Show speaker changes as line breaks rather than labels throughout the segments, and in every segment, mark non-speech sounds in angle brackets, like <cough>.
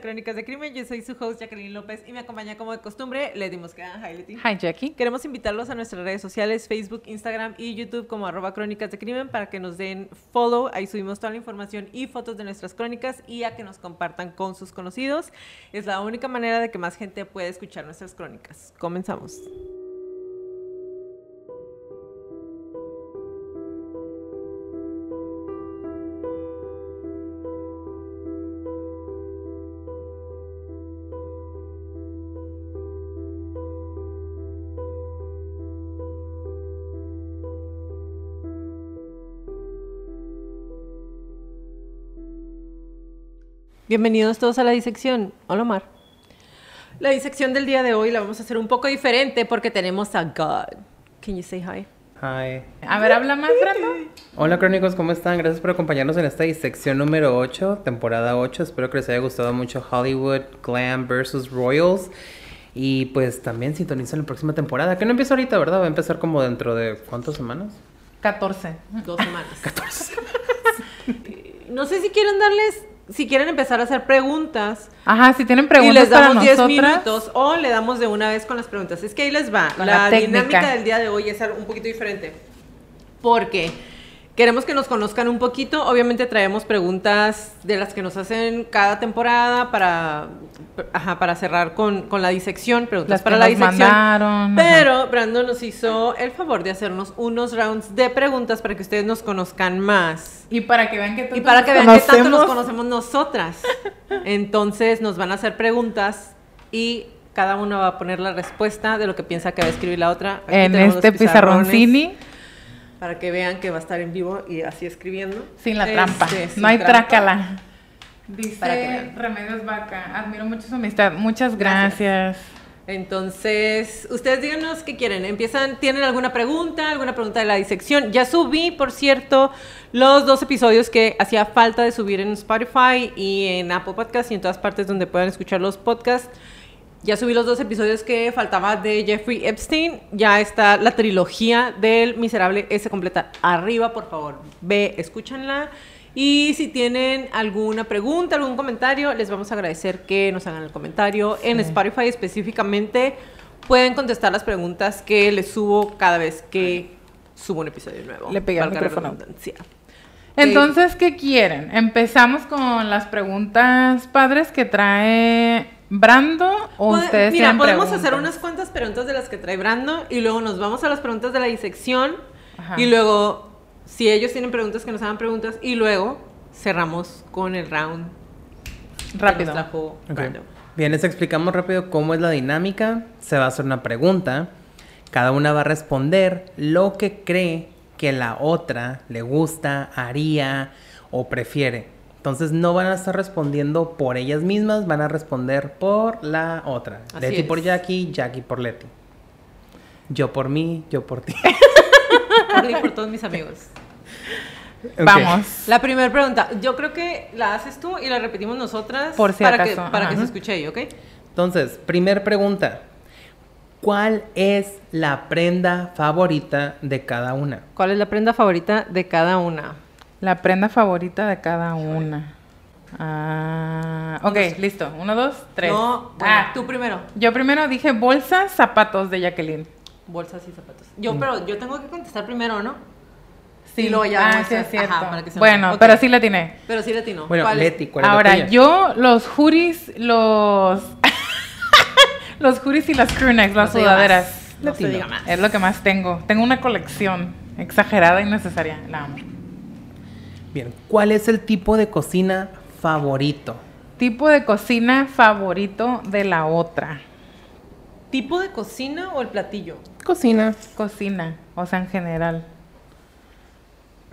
A Crónicas de Crimen. Yo soy su host Jacqueline López y me acompaña como de costumbre Leti Mosqueda. Hi, Leti.
Hi, Jackie.
Queremos invitarlos a nuestras redes sociales, Facebook, Instagram y YouTube como arroba crónicas de crimen para que nos den follow. Ahí subimos toda la información y fotos de nuestras crónicas y a que nos compartan con sus conocidos. Es la única manera de que más gente pueda escuchar nuestras crónicas. Comenzamos. Bienvenidos todos a la disección. Hola, Omar. La disección del día de hoy la vamos a hacer un poco diferente porque tenemos a God. Can you say hi?
Hi.
A ver, habla más, Brando.
Hola crónicos, ¿cómo están? Gracias por acompañarnos en esta disección número 8, temporada 8. Espero que les haya gustado mucho Hollywood Glam vs. Royals. Y pues también sintonizan la próxima temporada, que no empieza ahorita, ¿verdad? Va a empezar como dentro de ¿cuántas semanas?
14.
Dos semanas. <laughs> No sé si quieren darles, si quieren empezar a hacer preguntas.
Ajá, si tienen
y
preguntas
les
para
damos 10
nosotras.
minutos o le damos de una vez con las preguntas. Es que ahí les va.
Con
la
la
dinámica del día de hoy es un poquito diferente. Porque queremos que nos conozcan un poquito. Obviamente traemos preguntas de las que nos hacen cada temporada para, ajá, para cerrar con, con la disección. Preguntas
Las que
para la
nos
disección.
mandaron. ajá.
Pero Brandon nos hizo el favor de hacernos unos rounds de preguntas para que ustedes nos conozcan más.
Y para que vean que
Y
todos
para que vean que tanto nos
conocemos.
nosotras. Entonces nos van a hacer preguntas y cada uno va a poner la respuesta de lo que piensa que va a escribir la otra. Aquí
En este pizarroncini,
Para que vean que va a estar en vivo y así escribiendo.
sin la
Este,
trampa.
sin
no hay
trampa.
trácala. Dice. Remedios Vaca. Admiro mucho su amistad. Muchas gracias.
Entonces, ustedes díganos qué quieren. Empiezan, ¿tienen alguna pregunta? ¿Alguna pregunta de la disección? Ya subí, por cierto, los dos episodios que hacía falta de subir en Spotify y en Apple Podcast y en todas partes donde puedan escuchar los podcasts. Ya subí los dos episodios que faltaba de Jeffrey Epstein. Ya está la trilogía del Miserable S completa arriba, por favor. Ve, escúchanla. Y si tienen alguna pregunta, algún comentario, les vamos a agradecer que nos hagan el comentario. En Spotify específicamente pueden contestar las preguntas que les subo cada vez que subo un episodio nuevo.
Le pegué
la
micrófono. Entonces, ¿qué quieren? ¿Empezamos con las preguntas padres que trae Brando o ustedes
Mira, podemos
preguntas?
hacer unas cuantas preguntas de las que trae Brando y luego nos vamos a las preguntas de la disección
Ajá.
y luego, si ellos tienen preguntas, que nos hagan preguntas y luego cerramos con el round que
Rápido.
nos trajo
Ok.
Brando.
Bien, les explicamos rápido cómo es la dinámica. Se va a hacer una pregunta. Cada una va a responder lo que cree que la otra le gusta, haría o prefiere. Entonces no van a estar respondiendo por ellas mismas, van a responder por la otra.
Así
Leti
es.
por Jackie, Jackie por Leti. Yo por mí, yo por ti.
Por mí y por todos mis amigos.
Vamos.
La primera pregunta, yo creo que la haces tú y la repetimos nosotras
Por si
para,
acaso,
que, para que se escuche ahí, ¿ok?
Entonces, primer pregunta. ¿Cuál es la prenda favorita de cada una?
¿Cuál es la prenda favorita de cada una?
La prenda favorita de cada una. Ah, ok, listo. Uno, dos, tres.
No, bueno,
ah,
tú primero.
yo primero dije bolsas, zapatos de Jacqueline.
Bolsas y zapatos. Yo, pero yo tengo que contestar primero, ¿no?
Sí,
Y luego ya
ah, sí es cierto.
Ajá, para que se
bueno, pero sí la tiene.
Pero sí latino.
Bueno,
¿Cuál es?
Leti, ¿cuál es la
Ahora,
tuya?
yo los hoodies, los... <laughs> los hoodies y las crewneck, las
No se diga
sudaderas.
más, no se diga más.
Es lo que más tengo. Tengo una colección exagerada y necesaria. La amo.
Bien, ¿cuál es el tipo de cocina favorito?
Tipo de cocina favorito de la otra.
¿Tipo de cocina o el platillo?
Cocina
Cocina, o sea, en general.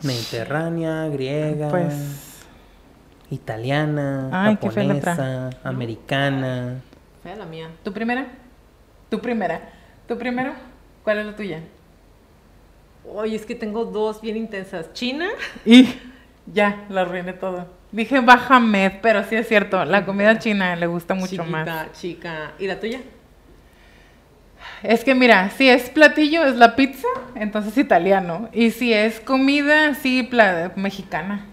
mediterránea, griega,
Pues
italiana,
Ay, qué
japonesa, americana.
Fea la mía.
¿Tu primera? ¿Tu primera? ¿Tu primero? ¿Cuál es la tuya?
Oye, es que tengo dos bien intensas. China.
Y ya, la arruiné todo. Dije Bajamed, pero sí es cierto, la comida china le gusta mucho
chiquita,
más.
chica. ¿Y la tuya?
Es que mira, si es platillo es la pizza, entonces italiano. Y si es comida, sí, pla- mexicana.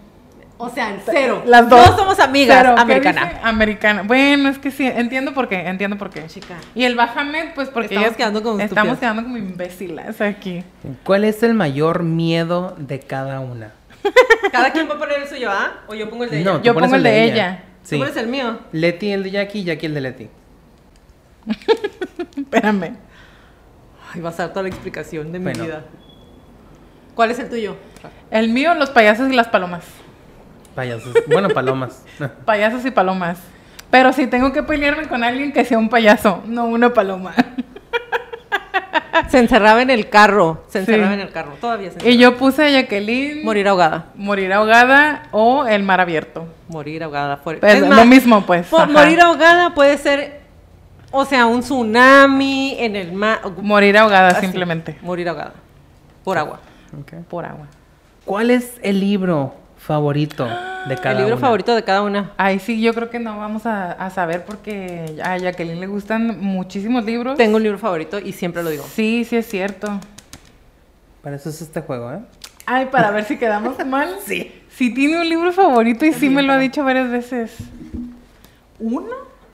O sea, en cero.
Las dos.
No somos amigas.
Cero, ¿qué
americana.
Americana. Bueno, es que sí, entiendo por qué, entiendo por qué.
Chica.
Y el Bajamed, pues porque
Estamos
ellas-
quedando como
estamos quedando como imbéciles aquí.
¿Cuál es el mayor miedo de cada una? <laughs>
Cada quien va a poner el suyo, ¿ah? O yo pongo el de ella.
No, tú
Yo
pones
pongo el de ella.
¿Tú
Sí.
pones el mío?
Leti el de Jackie, Jackie el de Leti. <laughs>
Espérame.
Ay, va a ser toda la explicación de mi vida. ¿Cuál es el tuyo?
El mío, los payasos y las palomas.
Payasos. Bueno, palomas. <laughs>
Payasos y palomas. Pero si tengo que pelearme con alguien que sea un payaso, no una paloma. <laughs>
Se encerraba en el carro. Se
Sí.
encerraba en el carro. Todavía se
Y
encerraba.
yo puse a Jacqueline
Morir ahogada.
morir ahogada o el mar abierto.
Morir ahogada. Fuera.
Pues,
Es
lo mismo, pues.
po-
ajá.
morir ahogada puede ser, o sea, un tsunami en el mar.
Morir ahogada
Así.
simplemente.
Morir ahogada. Por agua.
Por agua.
¿Cuál es el libro favorito de cada
el libro
una?
favorito de cada una.
Ay, sí, yo creo que no vamos a, a saber porque a Jacqueline le gustan muchísimos libros.
Tengo un libro favorito y siempre lo digo.
Sí, sí es cierto.
Para eso es este juego, ¿eh?
Ay, para ver si quedamos <laughs> mal. Sí. Sí tiene un libro favorito y sí me lo ha dicho varias veces.
¿Uno?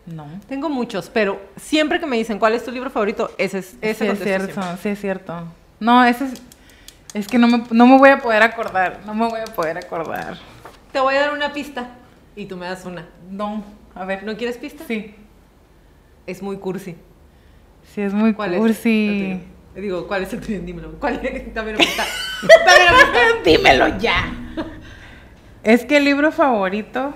No.
Tengo muchos, pero siempre que me dicen cuál es tu libro favorito, ese es ese
sí es cierto,
siempre.
sí es cierto. No, ese es... Es que no me, no me voy a poder acordar, no me voy a poder acordar.
Te voy a dar una pista y tú me das una.
No, a ver.
¿No quieres pista?
Sí,
Es muy cursi.
sí es muy
¿Cuál
cursi.
es? Digo, ¿cuál es el tuyo? Dímelo. ¿Cuál es? <laughs> Dame pista. <laughs> <laughs>
Dímelo ya. Es que el libro favorito...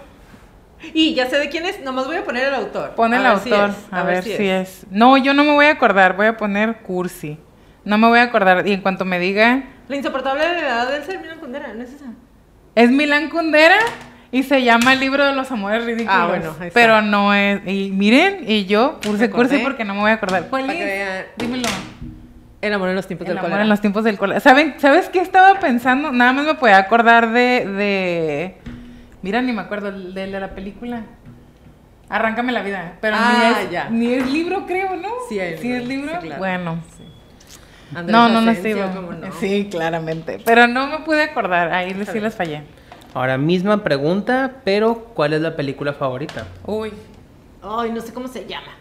Y ya sé de quién es, nomás voy a poner el autor.
Pon el
A ver si
autor,
es,
a, ver, si, es. No, yo no me voy a acordar, voy a poner cursi. No me voy a acordar y en cuanto me diga...
La insoportable edad del ser Milan Kundera, ¿no es esa?
Es Milán Kundera y se llama El libro de los amores ridículos.
Ah, bueno, ahí está.
Pero no es. Y miren, y yo puse cursi porque no me voy a acordar. ¿Cuál es?
vean.
Dímelo.
El amor en los tiempos
El
del
amor
cólera.
en los tiempos del cólera. ¿Saben, ¿Sabes qué estaba pensando? Nada más me podía acordar de. de... Mira, ni me acuerdo de, de la película. Arráncame la vida. Pero
Ah,
ni, es,
ya.
ni es libro, creo, ¿no?
Sí, hay
¿Sí es
libro,
libro.
sí, claro.
Bueno.
Andrés
no, no, no
Asensio,
sirvo.
¿cómo no?
Sí, claramente. Pero no me pude acordar. Ahí sí
bien.
les fallé.
Ahora, misma pregunta, pero ¿cuál es la película favorita?
Uy.
Ay, no sé cómo se llama.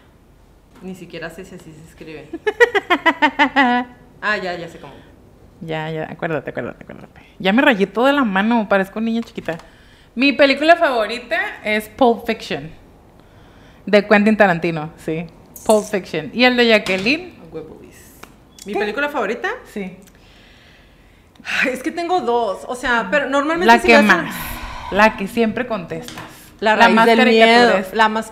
Ni siquiera sé si así se escribe. <laughs> ah, ya, ya sé cómo.
Ya, ya, acuérdate, acuérdate, acuérdate. Ya me rayé toda la mano, parezco niña chiquita. Mi película favorita es Pulp Fiction. De Quentin Tarantino, sí. Pulp Fiction. ¿Y el de Jacqueline?
¿Mi película favorita?
Sí.
Ay, es que tengo dos. O sea, pero normalmente
La
si
que más. La que siempre contestas.
La raíz
más
del miedo. La más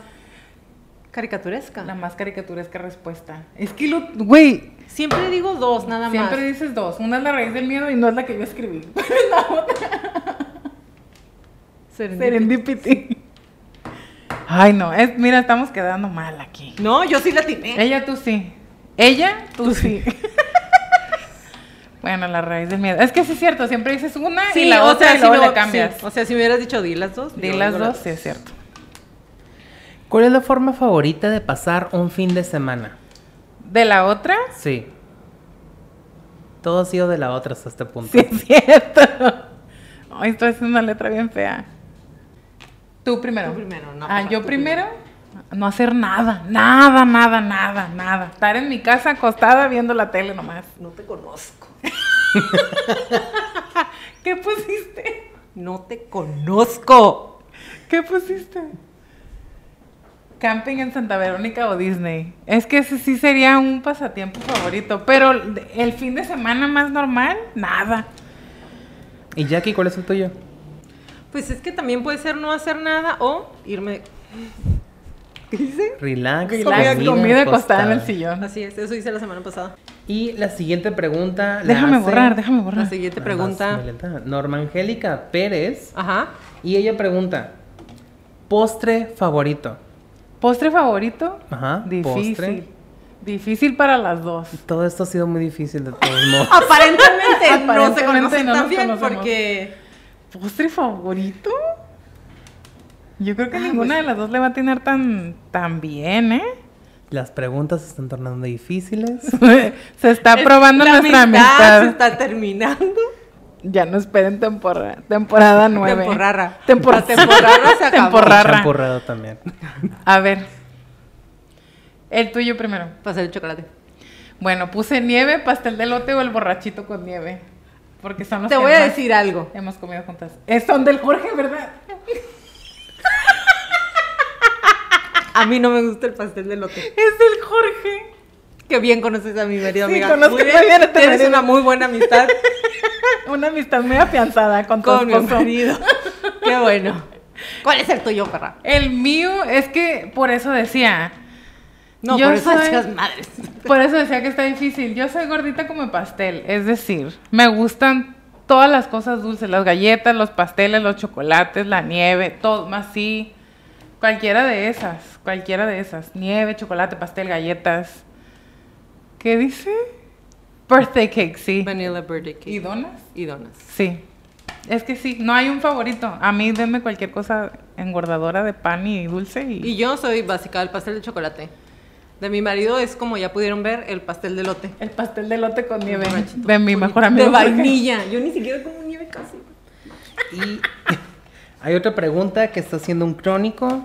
caricaturesca.
La más caricaturesca respuesta. Es que lo. Güey.
Siempre digo dos, nada
Siempre
más.
dices dos. Una es la raíz del miedo y no es la que yo escribí. <laughs> la otra.
Serendipity.
Serendipity. Ay, no. Es, mira, estamos quedando mal aquí.
No, yo sí la tiene.
Ella, tú sí. Ella, tú sí. <laughs> bueno, la raíz del miedo. Es que sí es cierto, siempre dices una y la otra y
si
luego
no-
le cambias.
sí. O sea, si me hubieras dicho di las dos.
Di las dos, sí es cierto.
¿Cuál es la forma favorita de pasar un fin de semana?
¿De la otra?
Sí. Todo ha sido de la otra hasta este punto.
Sí es cierto. Ay, estoy haciendo una letra bien fea. Tú primero.
Tú primero, no,
Ah, yo
tú
primero. No hacer nada, nada, nada, nada, nada. Estar en mi casa acostada viendo la tele nomás.
No te conozco. <laughs>
¿Qué pusiste?
No te conozco.
¿Qué pusiste? Camping en Santa Verónica o Disney. Es que ese sí sería un pasatiempo favorito. Pero el fin de semana más normal, nada.
¿Y Jackie, cuál es el tuyo?
Pues es que también puede ser no hacer nada o irme. ¿Qué dice?
Relax.
Relax, comida, acostada en el sillón.
Así es, eso hice la semana pasada.
Y la siguiente pregunta. la
Déjame
hace-
borrar, déjame borrar.
La siguiente
Ah,
pregunta.
Norma Angélica Pérez.
Ajá.
Y ella pregunta: ¿Postre favorito?
¿Postre favorito?
Ajá.
Difícil.
Postre.
Difícil para las dos.
Todo esto ha sido muy difícil de todos <laughs> modos.
Aparentemente, no se
Aparentemente
conocen
no nos
tan bien
conocemos.
porque...
¿Postre favorito? Yo creo que
Ah,
ninguna
pues-
de las dos le va a tener tan, tan bien, ¿eh?
Las preguntas se están tornando difíciles. <laughs>
se está probando
La
nuestra
amistad
amistad.
se está terminando.
Ya no esperen temporada, temporada nueve.
Temporarra.
Tempor-
La temporarra se acabó.
Temporarra.
Champurrado también.
A ver. El tuyo primero.
Pasar el chocolate.
Bueno, puse nieve, pastel de lote o el borrachito con nieve. Porque son los
Te
que
voy a decir algo.
hemos comido juntas. Es son del Jorge, ¿verdad?
A mí no me gusta el pastel de lote.
Es del Jorge.
Que bien conoces a mi marido,
Sí,
amiga.
conozco
Muy
muy bien a tu
Tienes
marido.
una muy buena amistad <laughs>
Una amistad muy afianzada con tu
con mi
esposo.
marido. Qué bueno. ¿Cuál es el tuyo, perra?
El mío es que por eso decía.
No,
Yo
por eso
soy-
decías madres.
Por eso decía que está difícil. Yo soy gordita como pastel. Es decir, me gustan todas las cosas dulces. Las galletas, los pasteles, los chocolates, la nieve, todo más sí. Cualquiera de esas. Cualquiera de esas. Nieve, chocolate, pastel, galletas. ¿Qué dice? Birthday cake, sí.
Vanilla birthday cake.
¿Y donas?
Y donas.
Sí. Es que sí, no hay un favorito. A mí denme cualquier cosa engordadora de pan y dulce y...
Y yo soy básica del pastel de chocolate. De mi marido es como ya pudieron ver el pastel de lote.
El pastel de lote con nieve de mi mejor amigo.
De vainilla. Yo ni siquiera como nieve casi.
Y hay otra pregunta que está haciendo un crónico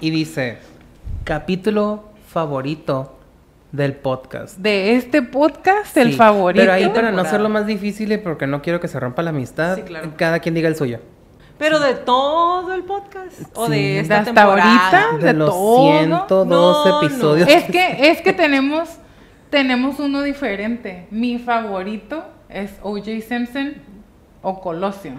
y dice, capítulo favorito del podcast.
De este podcast, el
Sí,
favorito.
Pero ahí para no hacerlo más difícil y porque no quiero que se rompa la amistad,
Sí, claro.
cada quien diga el suyo.
Pero de todo el podcast. O
Sí.
de
De
esta
hasta
temporada.
ahorita.
De,
De
los
todo.
112
No, no.
episodios.
Es que, es que tenemos, tenemos uno diferente. Mi favorito es O.J. Simpson o Colosio.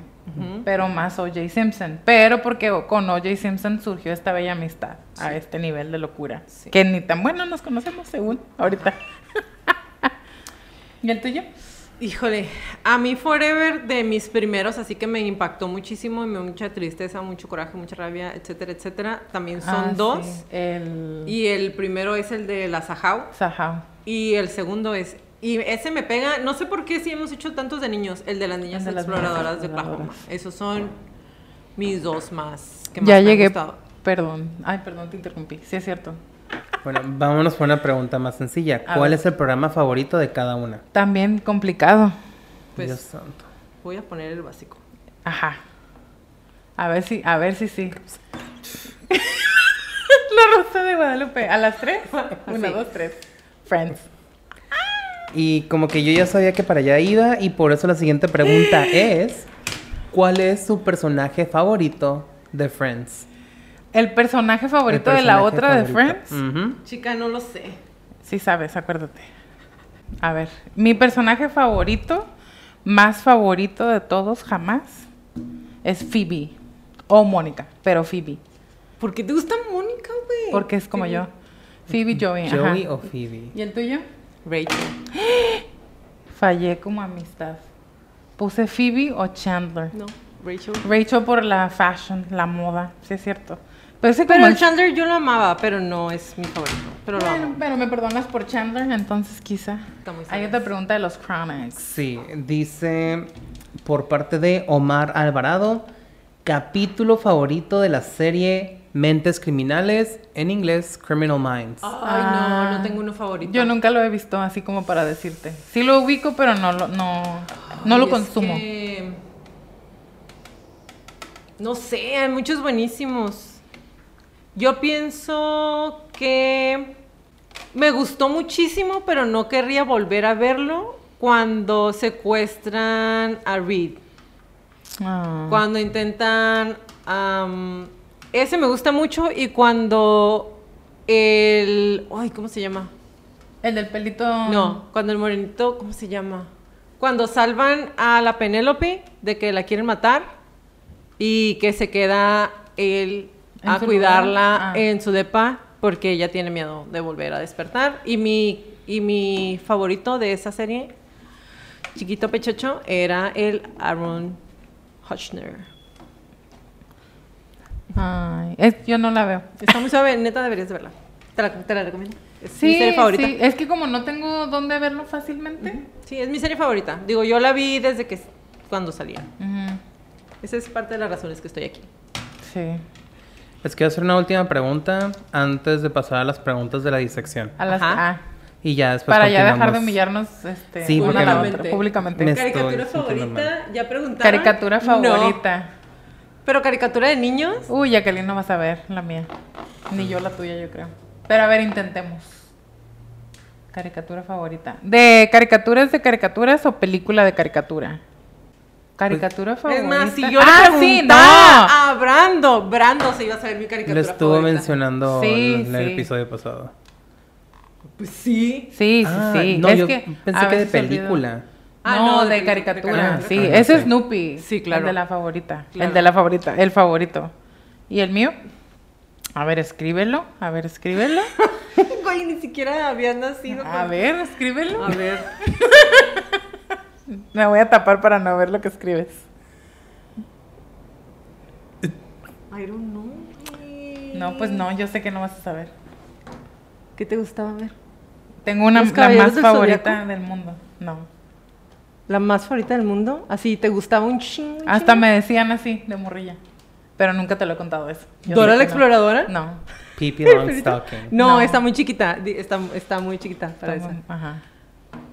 Pero más O.J. Simpson. Pero porque con O.J. Simpson surgió esta bella amistad a este nivel de locura.
Sí.
Que ni tan bueno nos conocemos según ahorita. <laughs> ¿Y el tuyo?
Híjole, a mí Forever de mis primeros, así que me impactó muchísimo y me dio mucha tristeza, mucho coraje, mucha rabia, etcétera, etcétera. También son
Ah,
dos.
sí, El...
Y el primero es el de la Sahau
Sahau.
y el segundo es y ese me pega, no sé por qué si hemos hecho tantos de niños, el de las niñas
de las
exploradoras
niñas
de Oklahoma. Esos son mis dos más que más
Ya
me han
llegué.
gustado.
Perdón. Ay, perdón, te interrumpí. Sí, es cierto.
Bueno, vámonos por una pregunta más sencilla.
A
¿Cuál
ver.
es el programa favorito de cada una?
También complicado.
Pues
Dios santo.
voy a poner el básico.
Ajá. A ver si, a ver si sí. <laughs> La Rosa de Guadalupe. ¿A las tres? <laughs> Una, dos, tres. Friends.
Y como que yo ya sabía que para allá iba y por eso la siguiente pregunta <gasps> es ¿Cuál es su personaje favorito de Friends?
El personaje
El
favorito de la otra de. Friends.
Chica, no lo sé.
Sí sabes, acuérdate. A ver, mi personaje favorito, más favorito de todos jamás, es Phoebe. O Mónica, pero Phoebe.
¿Por qué te gusta Mónica, güey?
Porque es como yo. Phoebe, Joey. ajá.
¿Joey o Phoebe?
¿Y el tuyo?
Rachel. <gasps>
Fallé como amistad. Puse Phoebe o Chandler.
No, Rachel.
Rachel por la fashion, la moda, sí es cierto. Pero ese
Pero
como
el Chandler yo lo amaba, pero no es mi favorito. Pero lo
Bueno,
amo.
pero me perdonas por Chandler, entonces quizá.
Está muy
Hay otra pregunta de los Chronics.
Sí, dice por parte de Omar Alvarado, capítulo favorito de la serie Mentes Criminales, en inglés Criminal Minds.
Ay,
Ah.
no, no tengo uno favorito.
Yo nunca lo he visto así como para decirte. Sí lo ubico, pero no lo, no, no
Ay,
lo
es
consumo.
que- No sé, hay muchos buenísimos. Yo pienso que me gustó muchísimo, pero no querría volver a verlo cuando secuestran a Reed.
Ah.
Cuando intentan... ese me gusta mucho y cuando el... Ay, ¿cómo se llama?
El del pelito.
No, cuando el morenito, ¿cómo se llama? Cuando salvan a la Penélope de que la quieren matar y que se queda él
¿En
a cuidarla?
Ah.
en su depa porque ella tiene miedo de volver a despertar. Y mi, y mi favorito de esa serie, chiquito pechocho, era el Aaron Hutchner.
Ay, es- yo no la veo.
Está muy suave, neta deberías de verla. Te la, te la recomiendo. Es mi
Sí,
serie favorita.
sí. Es que como no tengo dónde verlo fácilmente.
Sí, es mi serie favorita. Digo, yo la vi desde que cuando salía.
Ujú,
Esa es parte de las razones que estoy aquí.
Sí.
Les quiero hacer una última pregunta antes de pasar a las preguntas de la disección.
A las,
Ajá.
ah,
Y ya después
para ya dejar de humillarnos este,
Sí,
una
porque
a la
no-
otra, públicamente.
Me-
¿Caricatura
estoy
favorita? ¿Ya preguntaron?
Caricatura
No. ¿Pero caricatura de niños?
Uy, Jacqueline no vas a ver la mía. Ni yo la tuya, yo creo. Pero a ver, intentemos. Caricatura favorita. ¿De caricaturas de caricaturas o película de caricatura? Caricatura
Es
favorita.
más, si yo
ah,
le
sí, no.
a Brando, Brando se iba a saber mi caricatura
Lo estuvo
favorita.
mencionando
Sí,
en el
sí.
episodio pasado.
Pues sí.
Sí, sí,
Ah,
sí.
No,
es
yo
que
pensé que de película.
Ah,
no,
no,
de, caricatura.
de caricatura.
sí,
Ah,
ese es Snoopy.
Sí, claro.
El de la favorita.
Claro.
El de la favorita. El favorito. ¿Y el mío? A ver, escríbelo. A ver, escríbelo. <laughs>
Güey, ni siquiera había nacido.
A
con-
ver, escríbelo.
A ver. <laughs>
Me voy a tapar para no ver lo que escribes.
I don't know.
No, pues no, yo sé que no vas a saber.
¿Qué te gustaba ver?
Tengo una
¿Los
la más favorita
Zodiaco?
del mundo. No.
¿La más favorita del mundo? Así, ¿te gustaba un ching?
Hasta me decían así, de morrilla. Pero nunca te lo he contado eso. Yo
¿Dora la exploradora?
No. <laughs> <laughs>
Longstocking.
No,
No.
está muy chiquita. Está, está muy chiquita para
muy- Ajá.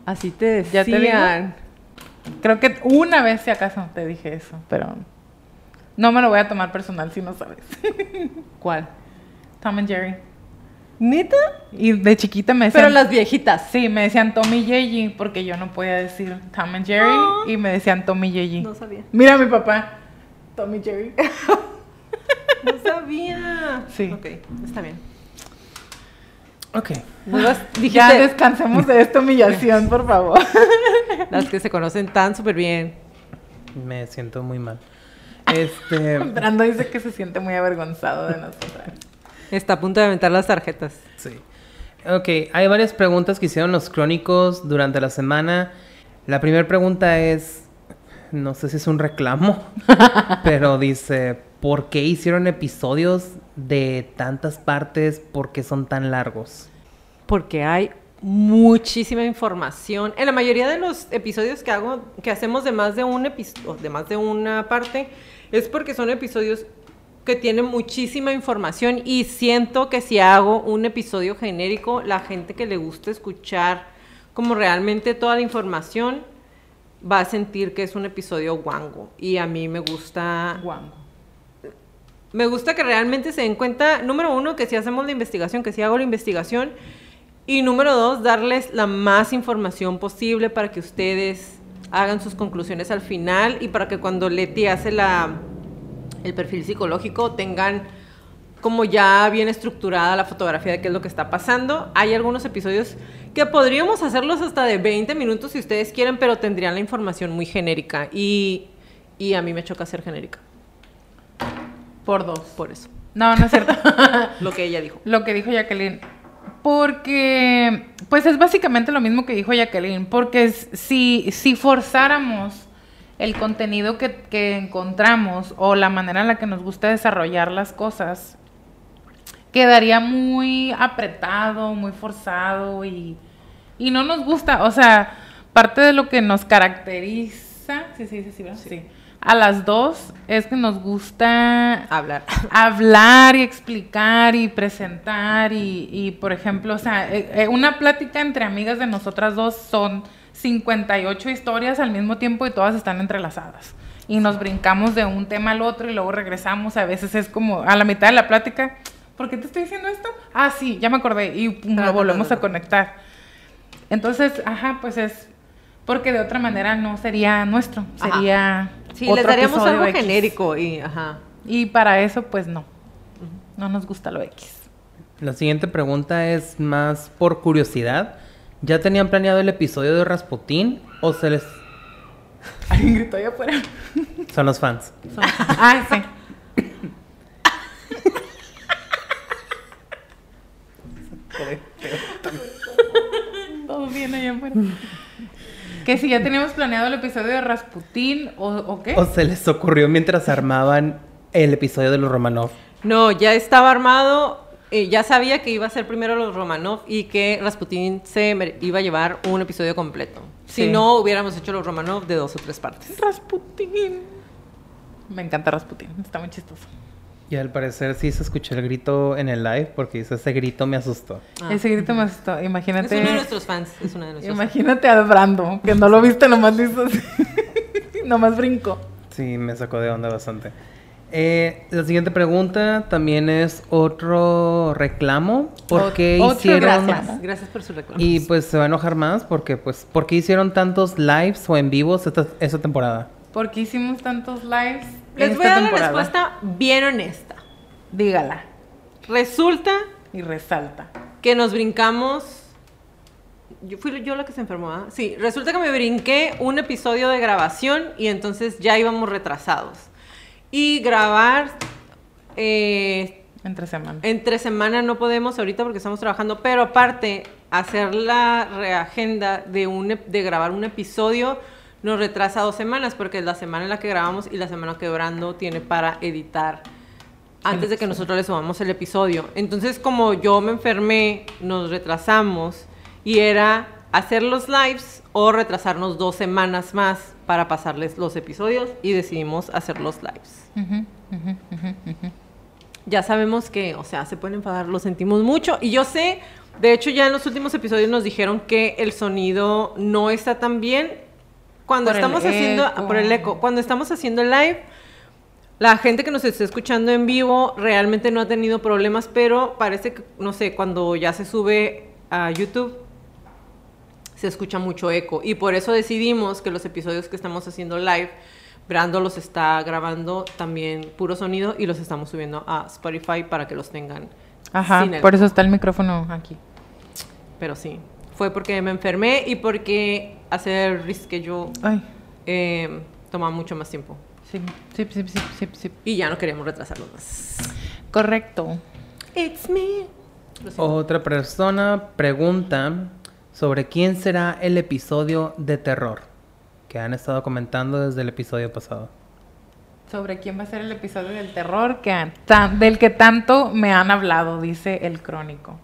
Así te decían.
¿Ya te digo? Creo que una vez, si acaso, te dije eso, pero no me lo voy a tomar personal si no sabes. <laughs>
¿Cuál?
Tom and Jerry.
¿Neta?
Y de chiquita me decían...
Pero las viejitas.
Sí, me decían Tommy y Jerry porque yo no podía decir Tom and Jerry
Ah.
y me decían Tommy y Jerry.
No sabía.
Mira a mi papá. Tommy y Jerry. <laughs>
No sabía.
Sí.
Ok, está bien.
Ok.
Vas-
Ya
dijiste
descansemos de esta humillación, por favor. <laughs>
las que se conocen tan súper bien.
Me siento muy mal. Este. <laughs>
Brando dice que se siente muy avergonzado de nosotras.
Está a punto de aventar las tarjetas.
Sí. Ok, hay varias preguntas que hicieron los crónicos durante la semana. La primera pregunta es, no sé si es un reclamo, <laughs> pero dice, ¿por qué hicieron episodios de tantas partes? ¿Por qué son tan largos?
Porque hay muchísima información. En la mayoría de los episodios que hago, que hacemos de más de un episodio, de más de una parte, es porque son episodios que tienen muchísima información y siento que si hago un episodio genérico, la gente que le gusta escuchar como realmente toda la información va a sentir que es un episodio guango. Y a mí me gusta
Guango.
me gusta que realmente se den cuenta, número uno, que si hacemos la investigación, que si hago la investigación, y número dos, darles la más información posible para que ustedes hagan sus conclusiones al final y para que cuando Leti hace la, el perfil psicológico tengan como ya bien estructurada la fotografía de qué es lo que está pasando. Hay algunos episodios que podríamos hacerlos hasta de 20 minutos si ustedes quieren, pero tendrían la información muy genérica y, y a mí me choca ser genérica,
Por dos.
por eso.
No, no es cierto. <laughs>
Lo que ella dijo.
lo que dijo Jacqueline. Porque, pues es básicamente lo mismo que dijo Jacqueline. Porque si, si forzáramos el contenido que, que encontramos o la manera en la que nos gusta desarrollar las cosas, quedaría muy apretado, muy forzado y, y no nos gusta. O sea, parte de lo que nos caracteriza, sí, sí, sí, sí, ¿verdad? sí. A las dos es que nos gusta
Hablar. <laughs>
hablar y explicar y presentar y, y, por ejemplo, o sea, eh, eh, una plática entre amigas de nosotras dos son 58 historias al mismo tiempo y todas están entrelazadas. Y nos brincamos de un tema al otro y luego regresamos. A veces es como a la mitad de la plática, ¿por qué te estoy diciendo esto? Ah, sí, ya me acordé y pum, lo
ta,
volvemos a
ta.
conectar. Entonces, ajá, pues es porque de otra manera no sería nuestro,
Ajá.
sería
Sí,
otro
les daríamos algo
X.
genérico y, ajá.
Y para eso, pues no. No nos gusta lo X.
La siguiente pregunta es más por curiosidad. ¿Ya tenían planeado el episodio de Rasputín o se les...
Alguien gritó allá afuera.
son los fans?
ah, sí. Todo bien allá afuera. Que si ya teníamos planeado el episodio de Rasputín o, o qué.
¿O se les ocurrió mientras armaban el episodio de los Romanov?
No, ya estaba armado. Eh, ya sabía que iba a ser primero los Romanov y que Rasputin se iba a llevar un episodio completo. Si no, hubiéramos hecho los Romanov de dos o tres partes.
Rasputin. Me encanta Rasputin, está muy chistoso.
Y al parecer sí se escuchó el grito en el live porque dice ese grito me asustó.
Ah.
Ese grito me asustó.
Es
Imagínate.
uno de nuestros fans. Es uno de nuestros fans.
Imagínate a Brando, que no lo viste, nomás lo hizo así. <laughs> nomás brinco.
Sí, me sacó de onda bastante. Eh, la siguiente pregunta también es otro reclamo. ¿Por qué
otro
hicieron...
reclamo.
Gracias, gracias por su reclamo.
Y pues se va a enojar más porque pues ¿por qué hicieron tantos lives o en vivos esta, esta temporada?
¿Por qué hicimos tantos lives?
Les
esta
voy a dar
temporada?
la respuesta bien honesta.
Dígala.
Resulta
Y resalta.
que nos brincamos. Yo fui yo la que se enfermó, ¿ah? Sí, resulta que me brinqué un episodio de grabación y entonces ya íbamos retrasados. Y grabar eh,
Entre semanas.
entre semana no podemos ahorita porque estamos trabajando, pero aparte, hacer la reagenda de, un, de grabar un episodio nos retrasa dos semanas porque es la semana en la que grabamos y la semana que Brando tiene para editar antes de que nosotros le subamos el episodio. Entonces, como yo me enfermé, nos retrasamos y era hacer los lives o retrasarnos dos semanas más para pasarles los episodios y decidimos hacer los lives. Ya sabemos que, o sea, se pueden enfadar, lo sentimos mucho. Y yo sé, de hecho, ya en los últimos episodios nos dijeron que el sonido no está tan bien. Cuando
Por
estamos haciendo,
eco.
por el eco, cuando estamos haciendo el live, la gente que nos está escuchando en vivo realmente no ha tenido problemas, pero parece que, no sé, cuando ya se sube a YouTube, se escucha mucho eco. Y por eso decidimos que los episodios que estamos haciendo live, Brando los está grabando también puro sonido y los estamos subiendo a Spotify para que los tengan.
Ajá,
sin el
por eso está el micrófono aquí.
Pero sí, fue porque me enfermé y porque hacer reschedule
Ay,
eh, toma mucho más tiempo.
sí, sí, sí, sí, sí, sí.
Y ya no queríamos retrasarlo más.
Correcto.
It's me.
Otra persona pregunta sobre quién será el episodio de terror que han estado comentando desde el episodio pasado.
Sobre quién va a ser el episodio del terror que han- tan- del que tanto me han hablado, dice el crónico.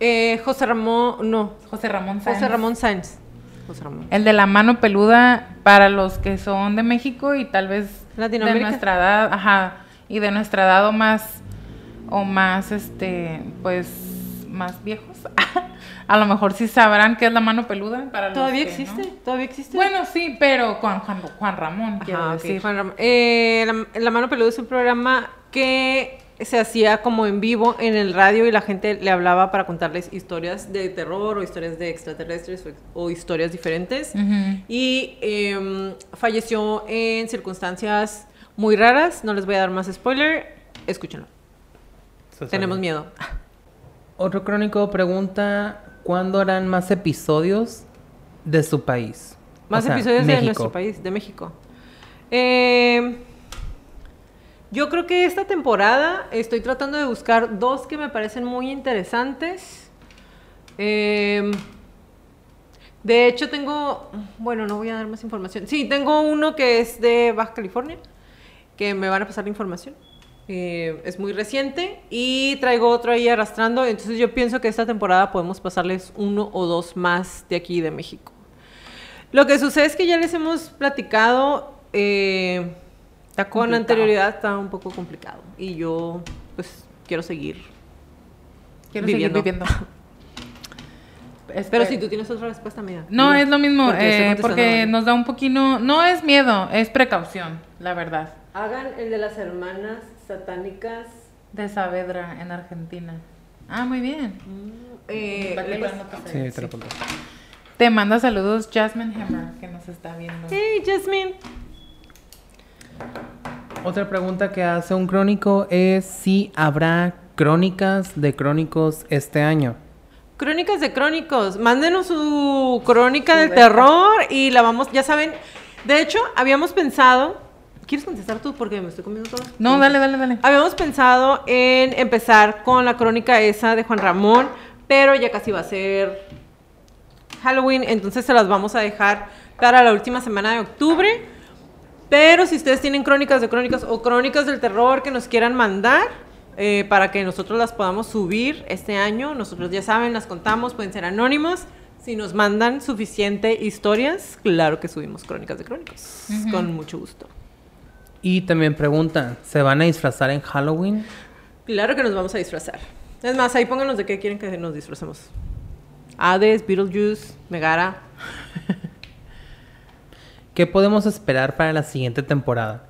Eh, José Ramón, no,
José Ramón Sáenz.
José Ramón Sáenz. José Ramón.
El de la mano peluda para los que son de México y tal vez de nuestra edad, ajá, y de nuestra edad o más o más este, pues más viejos. <laughs> A lo mejor sí sabrán qué es la mano peluda para los
¿Todavía
que
existe?
no.
¿Todavía existe?
Bueno, sí, pero con Juan, Juan Ramón,
Ajá,
decir.
Juan Ramón. Eh, la, La Mano Peluda es un programa que se hacía como en vivo en el radio y la gente le hablaba para contarles historias de terror o historias de extraterrestres o, o historias diferentes. Y em, falleció en circunstancias muy raras. No les voy a dar más spoiler. Escúchenlo. Tenemos miedo.
Otro crónico pregunta ¿cuándo harán más episodios de su país?
Más
O sea,
episodios de nuestro país, de México. Eh, yo creo que esta temporada estoy tratando de buscar dos que me parecen muy interesantes. Eh, de hecho, tengo. Bueno, no voy a dar más información. Sí, tengo uno que es de Baja California, que me van a pasar la información. Eh, es muy reciente y traigo otro ahí arrastrando. Entonces, yo pienso que esta temporada podemos pasarles uno o dos más de aquí de México. Lo que sucede es que ya les hemos platicado eh, con
complicado.
anterioridad, está un poco complicado. Y yo, pues, quiero seguir.
Quiero
viviendo.
seguir viviendo. <laughs>
Pero
Espera.
si tú tienes otra respuesta, mía.
No, es lo mismo,
Porque
eh, porque nos da un poquito, no es miedo, es precaución, la verdad.
Hagan el de las hermanas satánicas.
De Saavedra, en Argentina. Ah, muy bien.
Eh,
Vale,
pas-
anotas ahí,
Sí,
sí.
te lo pongo.
Te manda saludos Jasmine Hammer, que nos está viendo.
Hey, Jasmine.
Otra pregunta que hace un crónico es si habrá crónicas de crónicos este año.
Crónicas de Crónicos. Mándenos su crónica
Su
del
de-
terror y la vamos, ya saben. De hecho, habíamos pensado. ¿Quieres contestar tú? Porque me estoy comiendo todo.
No, dale, dale, dale.
Habíamos pensado en empezar con la crónica esa de Juan Ramón, pero ya casi va a ser Halloween, entonces se las vamos a dejar para la última semana de octubre. Pero si ustedes tienen crónicas de crónicas o crónicas del terror que nos quieran mandar, eh, para que nosotros las podamos subir este año. Nosotros ya saben, las contamos, pueden ser anónimos. Si nos mandan suficiente historias, claro que subimos crónicas de crónicos. Con mucho gusto.
Y también preguntan, ¿se van a disfrazar en Halloween?
Claro que nos vamos a disfrazar. Es más, ahí pónganos de qué quieren que nos disfracemos. Hades, Beetlejuice, Megara. <laughs>
¿Qué podemos esperar para la siguiente temporada?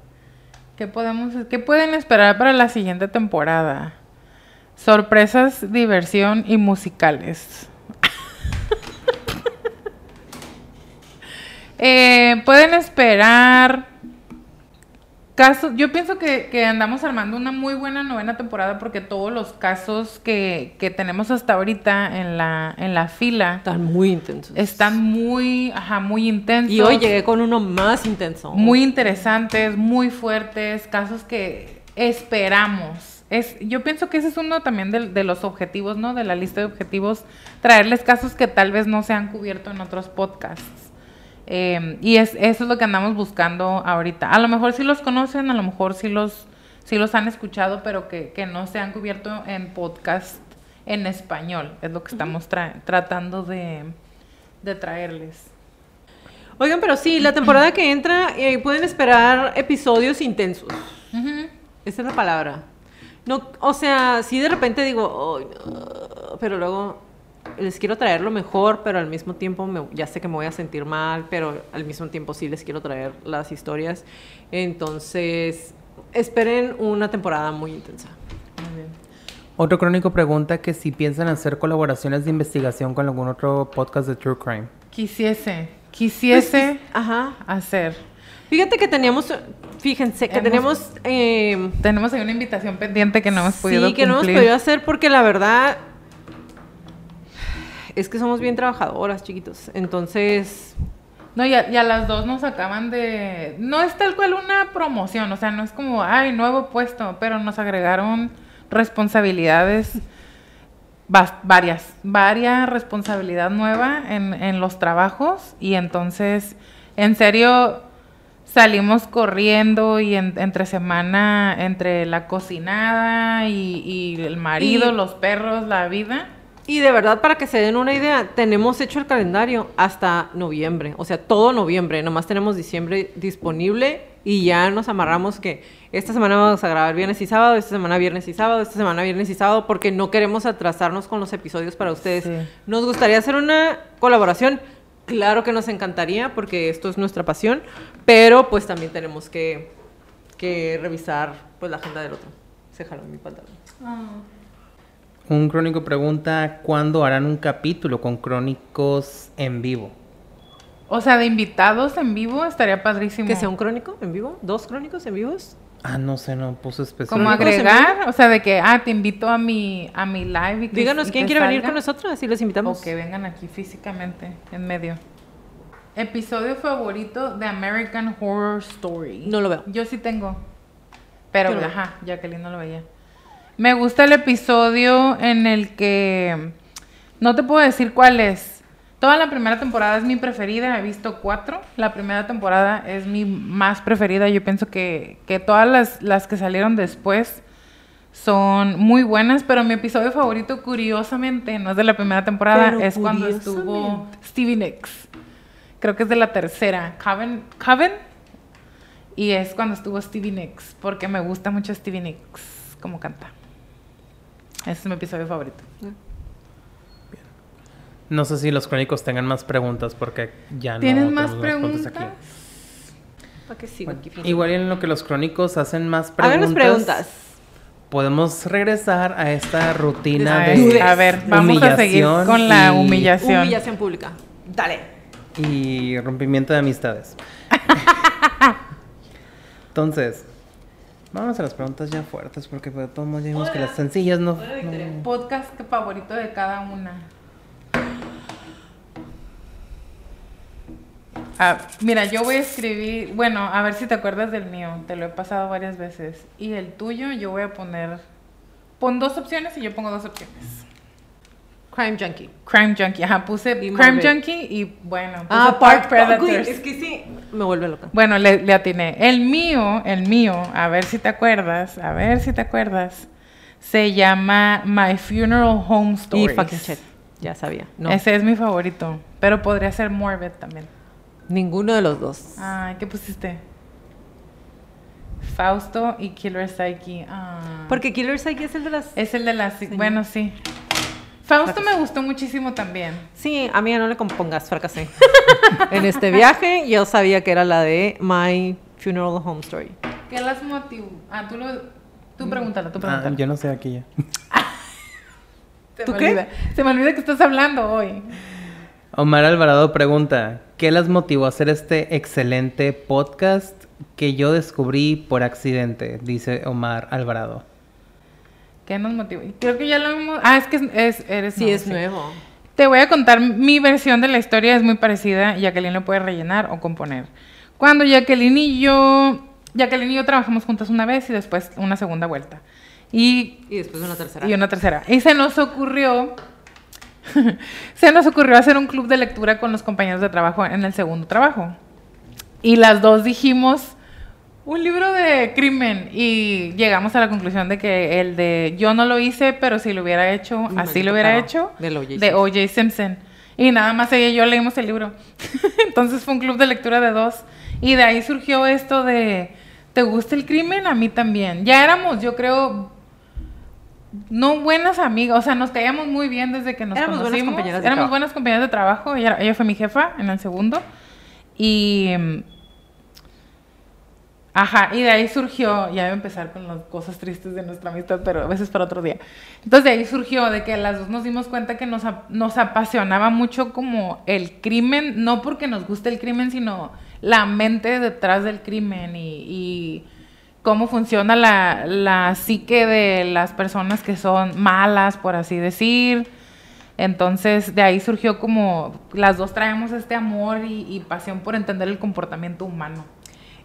¿Qué, podemos, ¿Qué pueden esperar para la siguiente temporada? Sorpresas, diversión y musicales. <laughs> Eh, pueden esperar casos. Yo pienso que, andamos armando una muy buena novena temporada porque todos los casos que, tenemos hasta ahorita en la, en la fila
están muy intensos.
Están muy, ajá, muy intensos.
Y hoy llegué con uno más intenso.
Muy interesantes, muy fuertes, casos que esperamos. Es, yo pienso que ese es uno también de, de los objetivos, ¿no? De la lista de objetivos, traerles casos que tal vez no se han cubierto en otros podcasts. Em, y es, eso es lo que andamos buscando ahorita. A lo mejor sí los conocen, a lo mejor sí los, sí los han escuchado, pero que, no se han cubierto en podcast en español. Es lo que estamos tratando de, traerles.
Oigan, pero sí, la temporada que entra eh, pueden esperar episodios intensos. Esa es la palabra. No, o sea, sí de repente digo, pero luego les quiero traer lo mejor, pero al mismo tiempo ya sé que me voy a sentir mal, pero al mismo tiempo sí les quiero traer las historias. Entonces, esperen una temporada muy intensa.
Otro crónico pregunta que si piensan hacer colaboraciones de investigación con algún otro podcast de True Crime.
Quisiese, quisiese pues, ajá. hacer.
Fíjate que teníamos, fíjense, que tenemos...
Eh, tenemos ahí una invitación pendiente que no hemos podido
Sí, que no hemos podido hacer porque la verdad es que somos bien trabajadoras, chiquitos. Entonces...
No, y a, las dos nos acaban de... No es tal cual una promoción, o sea, no es como, ay, nuevo puesto, pero nos agregaron responsabilidades, varias, varias responsabilidad nueva en, en los trabajos y entonces, en serio, salimos corriendo y entre semana, entre la cocinada y, el marido, los perros, la vida
y de verdad, para que se den una idea, tenemos hecho el calendario hasta noviembre, o sea, todo noviembre, nomás tenemos diciembre disponible y ya nos amarramos que esta semana vamos a grabar viernes y sábado, esta semana viernes y sábado, esta semana viernes y sábado, porque no queremos atrasarnos con los episodios para ustedes. Nos gustaría hacer una colaboración, claro que nos encantaría, porque esto es nuestra pasión, pero pues también tenemos que, que revisar pues la agenda del otro. Se jaló mi pantalón. Ah.
Un crónico pregunta cuándo harán un capítulo con crónicos en vivo.
O sea, de invitados en vivo estaría padrísimo.
Que sea un crónico en vivo, dos crónicos en vivos.
Ah, no sé, no puse específico.
Como agregar, o sea, de que, ah, te invito a mi, a mi live. Y
Díganos quién quiere venir con nosotros, así les invitamos.
O que vengan aquí físicamente, en medio. Episodio favorito de American Horror Story.
No lo veo.
Yo sí tengo. Pero, ajá, Jacqueline no lo veía. Me gusta el episodio en el que... No te puedo decir cuál es. Toda la primera temporada es mi preferida, he visto cuatro. La primera temporada es mi más preferida. Yo pienso que, todas las, las, que salieron después son muy buenas, pero mi episodio favorito, curiosamente, no es de la primera temporada, es cuando estuvo Stevie Nicks. Creo que es de la tercera. Coven, Coven. Y es cuando estuvo Stevie Nicks, porque me gusta mucho Stevie Nicks como canta. Ese es mi episodio favorito.
No sé si los crónicos tengan más preguntas porque ya no
¿Tienes más preguntas? aquí.
¿Para qué sigo aquí?
Igual en lo que los crónicos hacen más preguntas.
preguntas.
Podemos regresar a esta rutina de
A ver, vamos a seguir con la humillación.
Humillación pública. Dale.
Y rompimiento de amistades. <laughs> Entonces, Vamos a las preguntas ya fuertes, porque de todos modos ya vimos que las sencillas no,
Podcast favorito de cada una. Ah, mira, yo voy a escribir, bueno, a ver si te acuerdas del mío, te lo he pasado varias veces. Y el tuyo yo voy a poner, pon dos opciones y yo pongo dos opciones.
Crime Junkie.
Crime Junkie, ajá, puse Crime Junkie y bueno,
ah, Park Predators. es que sí, me vuelve loca.
Bueno, le, le atiné. El mío, el mío, a ver si te acuerdas, a ver si te acuerdas, Se llama My Funeral Home
Y
Stories.
fucking shit. Ya sabía. No.
Ese es mi favorito. Pero podría ser Morbid también.
Ninguno de los dos.
Ay, ¿qué pusiste? Fausto y Killer Psyche. Ah.
Porque Killer Psyche es el de las.
Es el de las... Bueno, sí. Fausto me gustó muchísimo también.
Sí, a mí no le compongas, fracasé. <laughs> en este viaje yo sabía que era la de My Funeral Home Story.
¿Qué las motivó? Ah, tú lo... Tú pregúntalo, tú
Ah,
pregúntalo.
yo no sé aquí ya. <laughs>
Se
¿Tú
me
qué?
olvida. Se me olvida que estás hablando hoy.
Omar Alvarado pregunta, ¿qué las motivó a hacer este excelente podcast que yo descubrí por accidente? Dice Omar Alvarado.
¿Qué nos motivó? Creo que ya lo hemos... Ah, es que es, es- eres
Sí,
nuevo,
es nuevo.
Te voy a contar mi versión de la historia, es muy parecida. Jacqueline lo puede rellenar o componer. Cuando Jacqueline y yo... Jacqueline y yo trabajamos juntas una vez y después una segunda vuelta. Y
Y después una tercera.
y una tercera. Y se nos ocurrió, <laughs> se nos ocurrió hacer un club de lectura con los compañeros de trabajo en el segundo trabajo. Y las dos dijimos un libro de crimen y llegamos a la conclusión de que el de yo no lo hice, pero si lo hubiera hecho, así lo hubiera hecho, de. O.J. Simpson. Y nada más ella y yo leímos el libro. <laughs> Entonces fue un club de lectura de dos. Y de ahí surgió esto de, ¿te gusta el crimen? A mí también. Ya éramos, yo creo, no buenas amigas, o sea, nos caíamos muy bien desde que nos
Éramos buenas
conocimos.
compañeras de
Éramos
trabajo.
buenas compañeras de trabajo. Ella, ella fue mi jefa en el segundo. Y. Ajá, y de ahí surgió, ya voy a empezar con las cosas tristes de nuestra amistad, pero a veces para otro día. Entonces de ahí surgió de que las dos nos dimos cuenta que nos, ap- nos apasionaba mucho como el crimen, no porque nos guste el crimen, sino la mente detrás del crimen y, cómo funciona la, psique de las personas que son malas, por así decir. Entonces de ahí surgió como las dos traemos este amor y pasión por entender el comportamiento humano.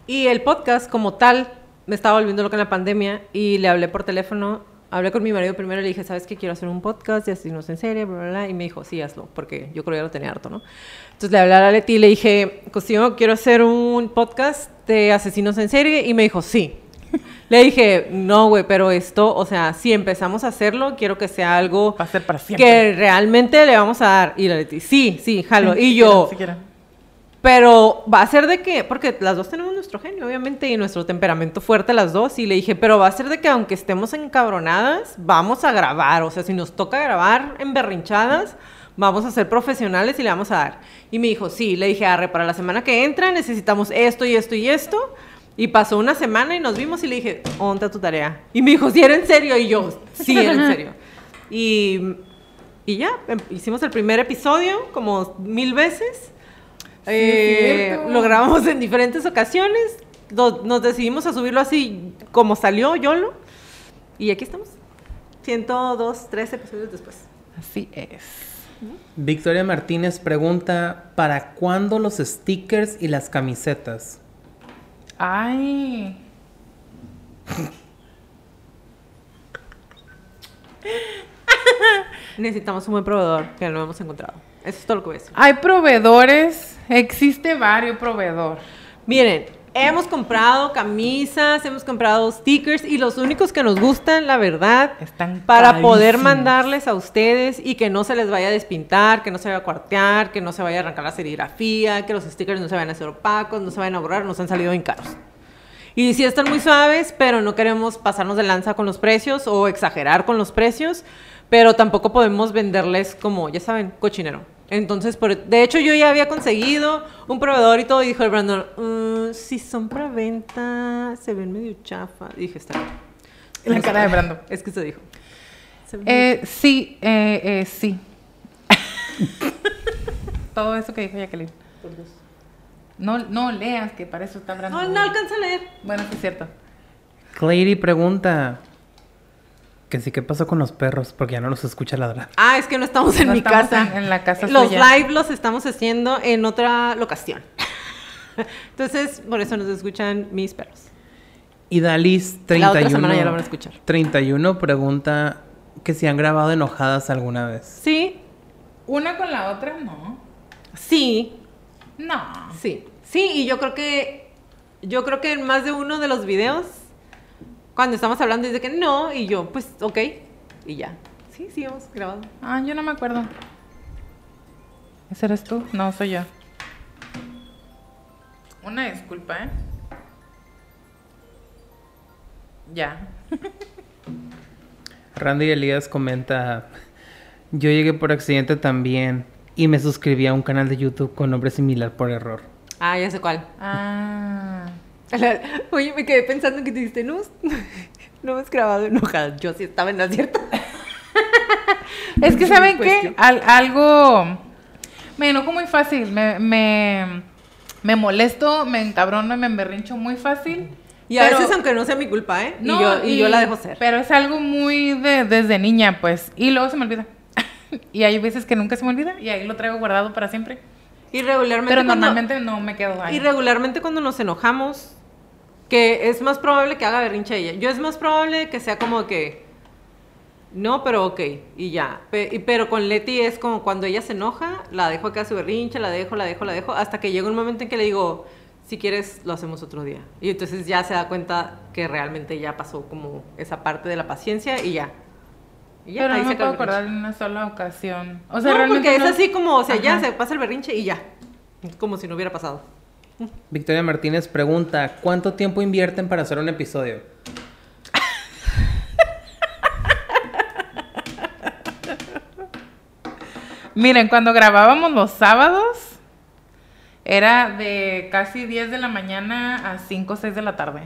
Y el podcast como tal, me estaba volviendo loca en la pandemia y le hablé por teléfono, hablé con mi marido primero y le dije, ¿sabes qué? Quiero hacer un podcast y así no en serie, bla, bla, bla. Y me dijo, sí, hazlo, porque yo creo que ya lo tenía harto, ¿no? Entonces le hablé a Leti y le dije, Cosío, quiero hacer un podcast de asesinos en serie. Y me dijo, sí. <laughs> Le dije, no, güey, pero esto, o sea, si empezamos a hacerlo, quiero que sea algo
Va a ser para siempre.
que realmente le vamos a dar. Y la Leti, sí, sí, jalo. <laughs> Y yo,
quieren.
Pero va a ser de que, porque las dos tenemos nuestro genio, obviamente, y nuestro temperamento fuerte las dos. Y le dije, pero va a ser de que aunque estemos encabronadas, vamos a grabar. O sea, si nos toca grabar en berrinchadas, vamos a ser profesionales y le vamos a dar. Y me dijo, sí, le dije, arre, para la semana que entra necesitamos esto y esto y esto. Y pasó una semana y nos vimos y le dije, ¿dónde tu tarea? Y me dijo, ¿sí era en serio? Y yo, sí, era en serio. Y, y ya, em- hicimos el primer episodio como mil veces. Eh, lo grabamos en diferentes ocasiones. Nos decidimos a subirlo así como salió, YOLO. Y aquí estamos. 102, 3 episodios después.
Así es.
Victoria Martínez pregunta, ¿para cuándo los stickers y las camisetas?
Ay. <laughs>
Necesitamos un buen proveedor que no hemos encontrado. Eso es todo lo que voy a decir.
Hay proveedores. Existe varios proveedor.
Miren, hemos comprado camisas, hemos comprado stickers y los únicos que nos gustan, la verdad,
Están
para poder mandarles a ustedes y que no se les vaya a despintar, que no se vaya a cuartear, que no se vaya a arrancar la serigrafía, que los stickers no se vayan a hacer opacos, no se vayan a borrar, nos han salido bien caros. Y sí están muy suaves, pero no queremos pasarnos de lanza con los precios o exagerar con los precios, pero tampoco podemos venderles como, ya saben, cochinero. Entonces, por, de hecho, yo ya había conseguido un proveedor y todo, y dijo el Brandon, "Mm, si son para venta, se ven medio chafa. Y dije, está bien.
La cara de Brando.
Es que se dijo. Se ven medio
Eh, sí, eh, eh, sí. <laughs> Todo eso que dijo Jacqueline.
por Dios.
No, no leas, que para eso está Brando.
No, no alcanza a leer.
Bueno, sí es cierto.
Clary pregunta, que sí, ¿qué pasó con los perros? Porque ya no los escucha ladrar.
Ah, es que no estamos en
No
mi
estamos
casa.
en- en la casa
Los
suya.
live los estamos haciendo en otra locación. <laughs> Entonces, por eso nos escuchan mis perros.
Y Dalis
La otra
31,
semana ya lo van a escuchar.
31 pregunta que si han grabado enojadas alguna vez.
Sí,
Una con la otra, no.
sí,
No.
sí. Sí, y yo creo que yo creo que en más de uno de los videos Cuando estamos hablando dice que no, y yo, pues, ok, y ya. Sí, sí, hemos grabado.
Ah, yo no me acuerdo. ¿Ese eres tú? No, soy yo. Una disculpa, ¿eh? Ya. <laughs>
Randy Elías comenta, yo llegué por accidente también y me suscribí a un canal de YouTube con nombre similar por error.
Ah, ya sé cuál.
Ah. <laughs>
Oye, me quedé pensando que te dijiste, no, <laughs> no hemos grabado enojada. Yo sí estaba en la cierta. <laughs>
Es que, ¿saben qué? Al- algo... Me enojo muy fácil. Me, me, me molesto, me encabrono y me emberrincho muy fácil.
Y a
pero-
veces, aunque no sea mi culpa, ¿eh?
No,
y, yo, y yo la dejo ser.
Pero es algo muy de, desde niña, pues. Y luego se me olvida. y hay veces que nunca se me olvida y ahí lo traigo guardado para siempre.
Y regularmente.
Pero
cuando-
normalmente no me quedo ahí.
Y regularmente cuando nos enojamos, que es más probable que haga berrinche ella. Yo es más probable que sea como que. No, pero ok, y ya. Pero con Leti es como cuando ella se enoja, la dejo que haga su berrinche, la dejo, la dejo, la dejo, hasta que llega un momento en que le digo, si quieres, lo hacemos otro día. Y entonces ya se da cuenta que realmente ya pasó como esa parte de la paciencia y ya. Y ya,
Pero no me puedo acordar en una sola ocasión. O sea,
no,
realmente
porque es así como, o sea, ya se pasa el berrinche y ya. Como si no hubiera pasado.
Victoria Martínez pregunta, ¿cuánto tiempo invierten para hacer un episodio? <laughs>
Miren, cuando grabábamos los sábados, era de casi 10 de la mañana a 5 o 6 de la tarde.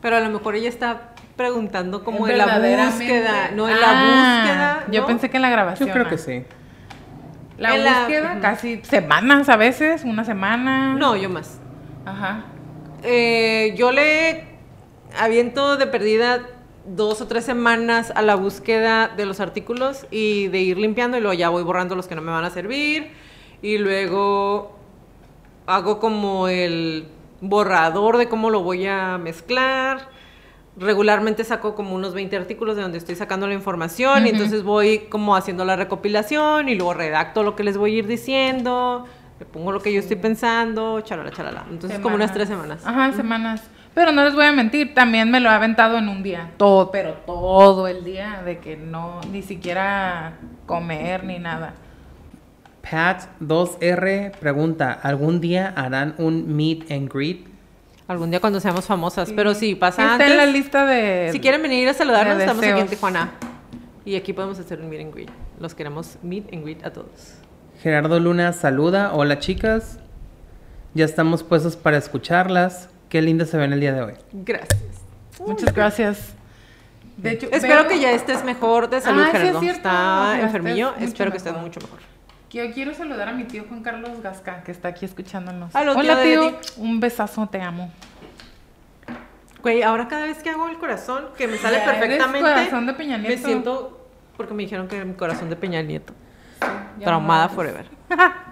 Pero a lo mejor ella está preguntando como
Es
en la búsqueda, no en la
Ah,
búsqueda.
Yo pensé que en la grabación.
Yo creo
ah.
que sí.
La
En
búsqueda, casi semanas a veces, una semana.
No, yo más.
Ajá.
Eh, yo le aviento de perdida dos o tres semanas a la búsqueda de los artículos y de ir limpiando y luego ya voy borrando los que no me van a servir y luego hago como el borrador de cómo lo voy a mezclar. Regularmente saco como unos 20 artículos de donde estoy sacando la información y entonces voy como haciendo la recopilación y luego redacto lo que les voy a ir diciendo, le pongo lo que yo estoy pensando, chalala, chalala. Entonces como unas tres semanas.
Ajá, semanas. Pero no les voy a mentir, también me lo he aventado en un día. Todo, pero todo el día, de que no, ni siquiera comer ni nada.
Pat2R pregunta, ¿algún día harán un meet and greet?
Algún día cuando seamos famosas, pero sí, pasa
Está
antes.
en la lista de.
Si quieren venir a saludarnos,
de
estamos aquí en. Tijuana. Y aquí podemos hacer un meet and greet. Los queremos meet and greet a todos.
Gerardo Luna saluda, hola chicas, ya estamos puestos para escucharlas. Qué linda se ven el día de hoy.
Gracias.
Muchas gracias. De hecho,
Espero
veo-
que ya estés mejor de salud,
Ah, sí es
Gerardo.
cierto,
Está enfermillo. Espero que estés mucho mejor.
Yo quiero saludar a mi tío Juan Carlos Gasca, que está aquí escuchándonos. Hola, tío. Un besazo, te amo.
Güey, ahora cada vez que hago el corazón, que me sale
Ya eres
perfectamente.
corazón de Peña
Me
Nieto.
siento. Porque me dijeron que era mi corazón de Peña Nieto. Traumada
no
forever. <laughs>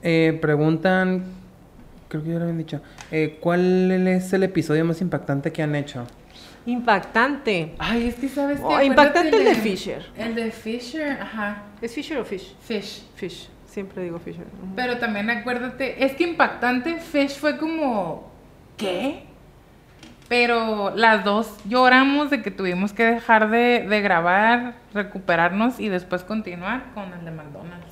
Eh, preguntan, creo que ya lo habían dicho, eh, ¿cuál es el episodio más impactante que han hecho?
Impactante.
Ay, es que sabes
Oh,
que.
impactante el de Fisher.
El de Fisher, ajá.
¿Es Fisher o Fish?
Fish.
Fish. Siempre digo Fisher.
Pero también acuérdate, es que impactante Fish fue como. ¿Qué? Pero las dos lloramos de que tuvimos que dejar de, de grabar, recuperarnos y después continuar con el de McDonald's.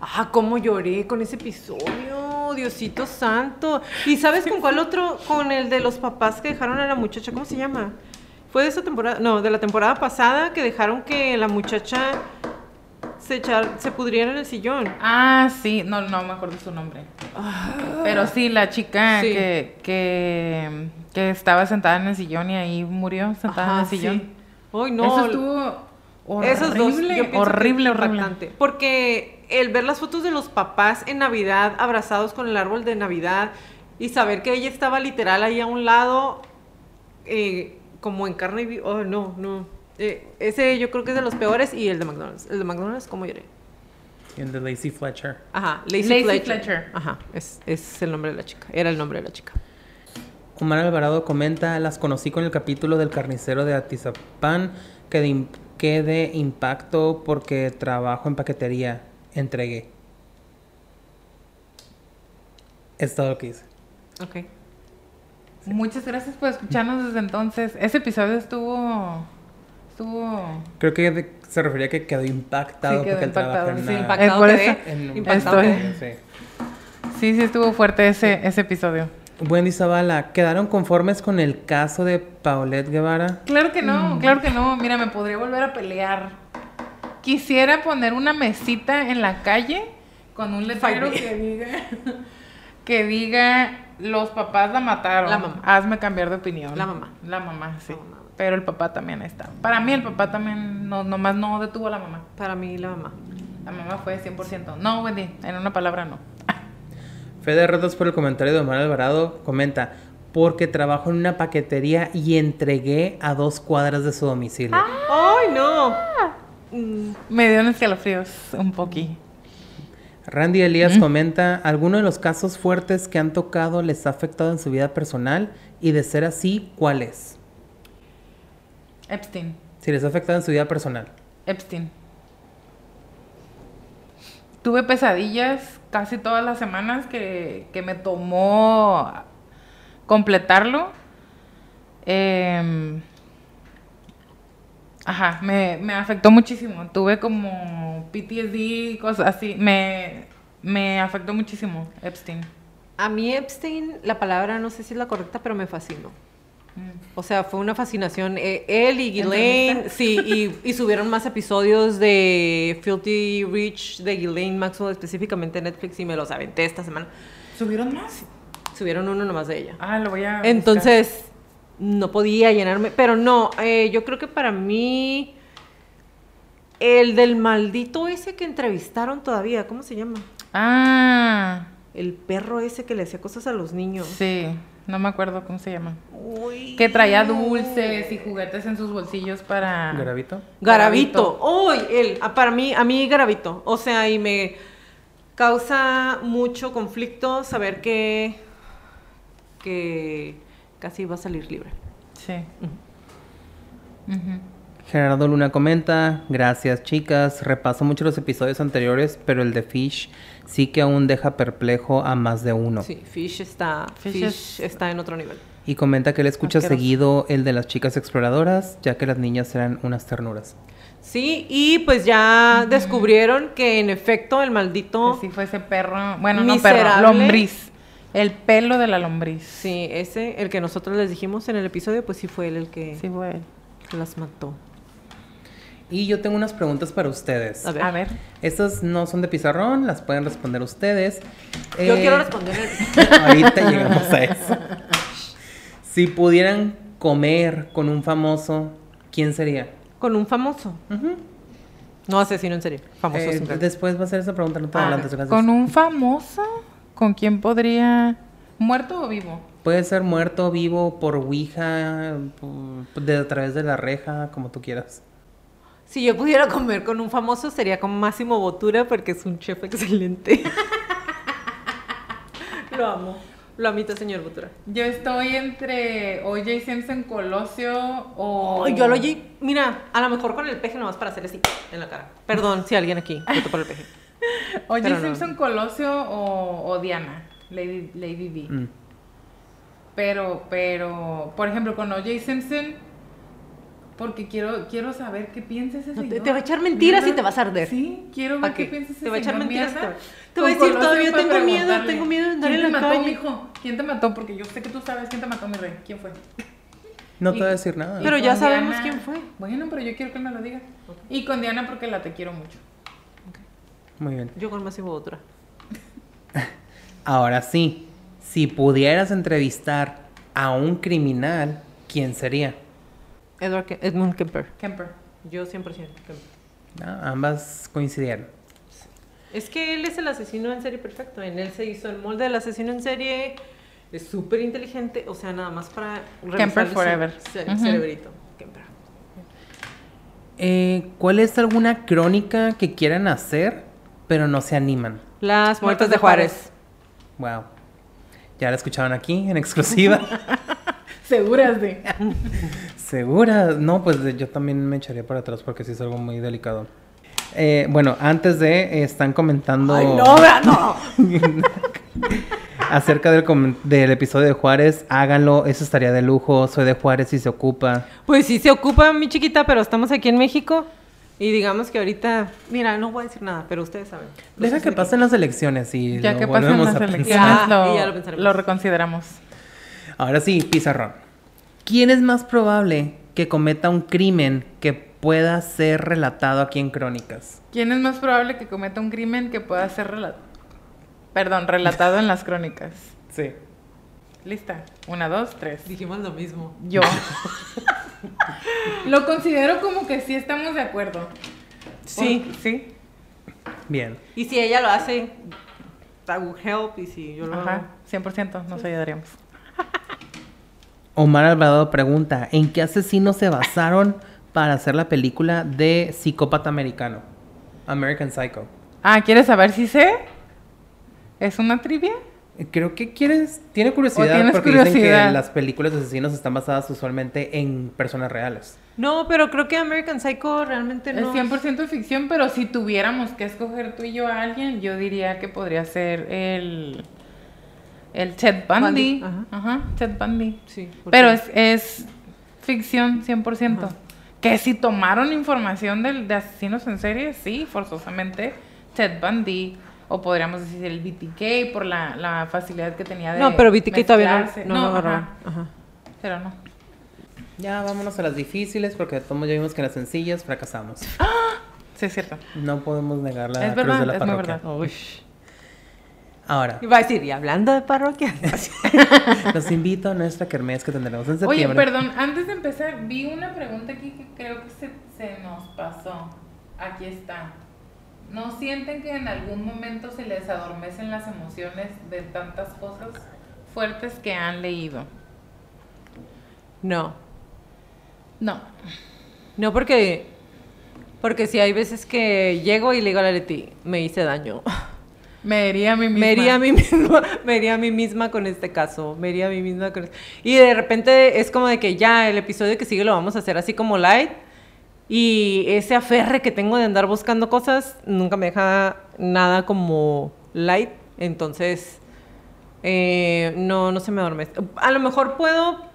Ah, cómo lloré con ese episodio, Diosito santo. ¿Y sabes con cuál otro? Con el de los papás que dejaron a la muchacha, ¿cómo se llama? Fue de esa temporada, no, de la temporada pasada que dejaron que la muchacha se echar, se pudriera en el sillón.
Ah, sí, no, no me acuerdo su nombre. Pero sí, la chica
Sí.
Que, que, que estaba sentada en el sillón y ahí murió sentada en el sillón.
sí. Ay, no.
Eso estuvo horrible,
Esos dos,
horrible, horrible.
Porque el ver las fotos de los papás en Navidad abrazados con el árbol de Navidad y saber que ella estaba literal ahí a un lado, eh, como en carne y Oh, no, no. Eh, ese yo creo que es de los peores y el de McDonald's. El de McDonald's, ¿cómo lloré?
Y el de Lacey Fletcher.
Ajá, Lacey,
Lacey
Fletcher.
Fletcher.
Ajá, es, es el nombre de la chica. Era el nombre de la chica.
Omar Alvarado comenta, las conocí con el capítulo del carnicero de Atizapán, que de, que de impacto porque trabajo en paquetería, entregué. Es todo lo que hice.
Ok.
Muchas gracias por escucharnos desde entonces. Ese episodio estuvo. Estuvo.
Creo que se refería a que quedó impactado
Sí, quedó
porque
impactado,
en
sí,
una-
impactado
por
quedé.
eso
en un-
Impactado
estoy-
quedé.
Sí.
Sí, sí, estuvo fuerte ese, ese episodio.
Wendy Zavala, ¿quedaron conformes con el caso de Paulette Guevara?
Claro que no,
Mm.
claro que no. Mira, me podría volver a pelear. Quisiera poner una mesita en la calle con un letrero que diga <laughs> que diga los papás la mataron.
La mamá.
Hazme cambiar de opinión.
La mamá.
La mamá, sí.
La mamá.
Pero el papá también está. Para mí el papá también no nomás no detuvo a la mamá.
Para mí, la mamá.
La mamá fue 100%. No, Wendy, en una palabra no. <laughs>
Fede Retos por el comentario de Omar Alvarado comenta, porque trabajo en una paquetería y entregué a dos cuadras de su domicilio.
¡Ay, no! Mm,
Me dieron escalofríos un poquito.
Randy Elías comenta, ¿alguno de los casos fuertes que han tocado les ha afectado en su vida personal? Y de ser así, ¿cuál es?
Epstein.
Si les ha afectado en su vida personal.
Epstein. Tuve pesadillas casi todas las semanas que, que me tomó completarlo. Em, ajá, me, me afectó muchísimo. Tuve como PTSD, cosas así. Me, me afectó muchísimo Epstein.
A mí Epstein, la palabra no sé si es la correcta, pero me fascinó. O sea, fue una fascinación. Eh, él y Ghislaine, sí, y, y subieron más episodios de Filthy Rich de Ghislaine Maxwell, específicamente en Netflix, y me los aventé esta semana.
¿Subieron más?
Subieron uno nomás de ella.
Ah, lo voy a. buscar.
No podía llenarme, pero no, eh, yo creo que para mí, el del maldito ese que entrevistaron todavía, ¿cómo se llama?
Ah,
El perro ese que le hacía cosas a los niños.
sí. No me acuerdo cómo se llama.
Uy.
Que traía dulces y juguetes en sus bolsillos para...
¿Garavito?
Garavito. Uy, él, ah, para mí, a mí Garavito. O sea, y me causa mucho conflicto saber que, que casi va a salir libre.
Sí.
Gerardo Luna comenta, gracias chicas, repaso mucho los episodios anteriores, pero el de Fish sí que aún deja perplejo a más de uno.
Sí, Fish está,
Fish
Fish,
es-
está en otro nivel.
Y comenta que él escucha
Asqueroso.
seguido el de las chicas exploradoras, ya que las niñas eran unas ternuras.
Sí, y pues ya descubrieron que en efecto el maldito...
Que sí fue ese perro... Bueno, no perro, lombriz. El pelo de la lombriz.
Sí, ese, el que nosotros les dijimos en el episodio, pues sí fue él el que
Sí fue él.
las mató.
Y yo tengo unas preguntas para ustedes.
A ver.
A ver.
Estas no son de pizarrón, las pueden responder ustedes.
Yo
Eh,
quiero responder. <laughs>
Ahorita llegamos a eso. Si pudieran comer con un famoso, ¿quién sería?
Con un famoso.
Ujú.
No asesino en serie. Famoso.
Eh, después va a ser esa pregunta, no te
Ah,
adelantes, gracias.
¿Con un famoso? ¿Con quién podría...? ¿Muerto o vivo?
Puede ser muerto, vivo, por Ouija, por- de, a través de la reja, como tú quieras.
Si yo pudiera comer con un famoso sería con Máximo Botura porque es un chef excelente. <laughs> Lo amo. Lo amito, señor Botura.
Yo estoy entre O.J. Simpson, Colosio o...
Ay, yo lo. Mira, a lo mejor con el peje nomás para hacer así en la cara. Perdón si alguien aquí votó por el peje.
O.J.
Pero no.
Simpson, Colosio o, o Diana, Lady, Lady D.
Mm.
Pero, pero, por ejemplo, con O.J. Simpson, porque quiero, quiero saber qué piensa ese
No, te-
señor.
te va a echar mentiras y te vas a arder.
Sí, quiero
¿Pa
ver qué
qué?
piensa ese
Te va a echar mentiras,
mierda.
te- te va a decir, todavía tengo miedo, tengo miedo de andar
¿Quién
en
te
la
mató,
calle?
mijo? ¿Quién te mató? Porque yo sé que tú sabes quién te mató, mi rey. ¿Quién fue?
No te voy a decir nada.
Pero ya sabemos
Diana-
quién fue.
Bueno, pero yo quiero que me lo diga. Y con Diana porque la te quiero mucho.
Muy bien.
Yo con Máximo Botura. <laughs>
Ahora sí, si pudieras entrevistar a un criminal, ¿quién sería?
Edward Ke- Edmund Kemper.
Kemper.
Yo 100% Kemper.
Ambas coincidieron.
Es que él es el asesino en serie perfecto. En él se hizo el molde del asesino en serie. Es súper inteligente. O sea, nada más para
Kemper forever.
ce- cerebrito. Kemper.
Eh, ¿Cuál es alguna crónica que quieran hacer, pero no se animan?
Las muertes de Juárez.
Wow. Ya la escucharon aquí en exclusiva. <laughs>
Seguras de.
¿Segura? No, pues yo también me echaría para atrás porque sí es algo muy delicado. Eh, bueno, antes de, eh, están comentando...
Ay, no, <laughs>
acerca del, del episodio de Juárez, háganlo, eso estaría de lujo. Soy de Juárez y se ocupa.
Pues sí se ocupa, mi chiquita, pero estamos aquí en México. Y digamos que ahorita, mira, no voy a decir nada, pero ustedes saben.
Deja que pasen las elecciones y
Ya
lo
que pasen las elecciones,
Ya,
lo,
y ya lo pensaremos.
lo reconsideramos.
Ahora sí, pizarrón. ¿Quién es más probable que cometa un crimen que pueda ser relatado aquí en Crónicas?
¿Quién es más probable que cometa un crimen que pueda ser rela- Perdón, relatado en las crónicas?
Sí.
Lista. Una, dos, tres.
Dijimos lo mismo.
Yo. <laughs> <laughs> lo considero como que sí estamos de acuerdo.
Sí.
Por- Sí.
Bien.
Y si ella lo hace, would help. Y si yo lo hago.
Ajá. 100% nos ayudaríamos. <laughs>
Omar Alvarado pregunta, ¿en qué asesinos se basaron para hacer la película de Psicópata Americano? American Psycho.
Ah, ¿quieres saber si sé? ¿Es una trivia?
Creo que quieres, tiene curiosidad porque dicen
curiosidad.
que las películas de asesinos están basadas usualmente en personas reales.
No, pero creo que American Psycho realmente no.
Es 100% ficción, pero si tuviéramos que escoger tú y yo a alguien, yo diría que podría ser el... El Ted Bundy.
Bundy, ajá.
Ajá, Ted Bundy.
Sí.
Pero es, es ficción 100%. Que si tomaron información del, de asesinos en serie, sí, forzosamente Ted Bundy. O podríamos decir el BTK por la, la facilidad que tenía de
No, pero BTK todavía
mezclarse.
no, no, lo
ajá.
Ajá.
Pero no.
Ya vámonos a las difíciles porque modos ya vimos que en las sencillas fracasamos. <gasps>
Sí, es cierto.
No podemos negar la
es
cruz
verdad,
de la
es muy
parroquia.
verdad.
Uy.
Ahora,
Iba a decir, y hablando de parroquia. <laughs>
los invito a nuestra kermés que tendremos en
Oye,
septiembre.
perdón, antes de empezar, vi una pregunta aquí que creo que se, se nos pasó. Aquí está. ¿No sienten que en algún momento se les adormecen las emociones de tantas cosas fuertes que han leído?
no.
No.
No, porque. Porque si hay veces que llego y le digo a la Leti, me hice daño.
Me hería a mí misma.
Me hería a mí misma, <laughs> me hería a mí misma con este caso, me hería a mí misma con Y de repente es como de que ya el episodio que sigue lo vamos a hacer así como light y ese aferre que tengo de andar buscando cosas nunca me deja nada como light, entonces eh, no, no se me adormece. A lo mejor puedo...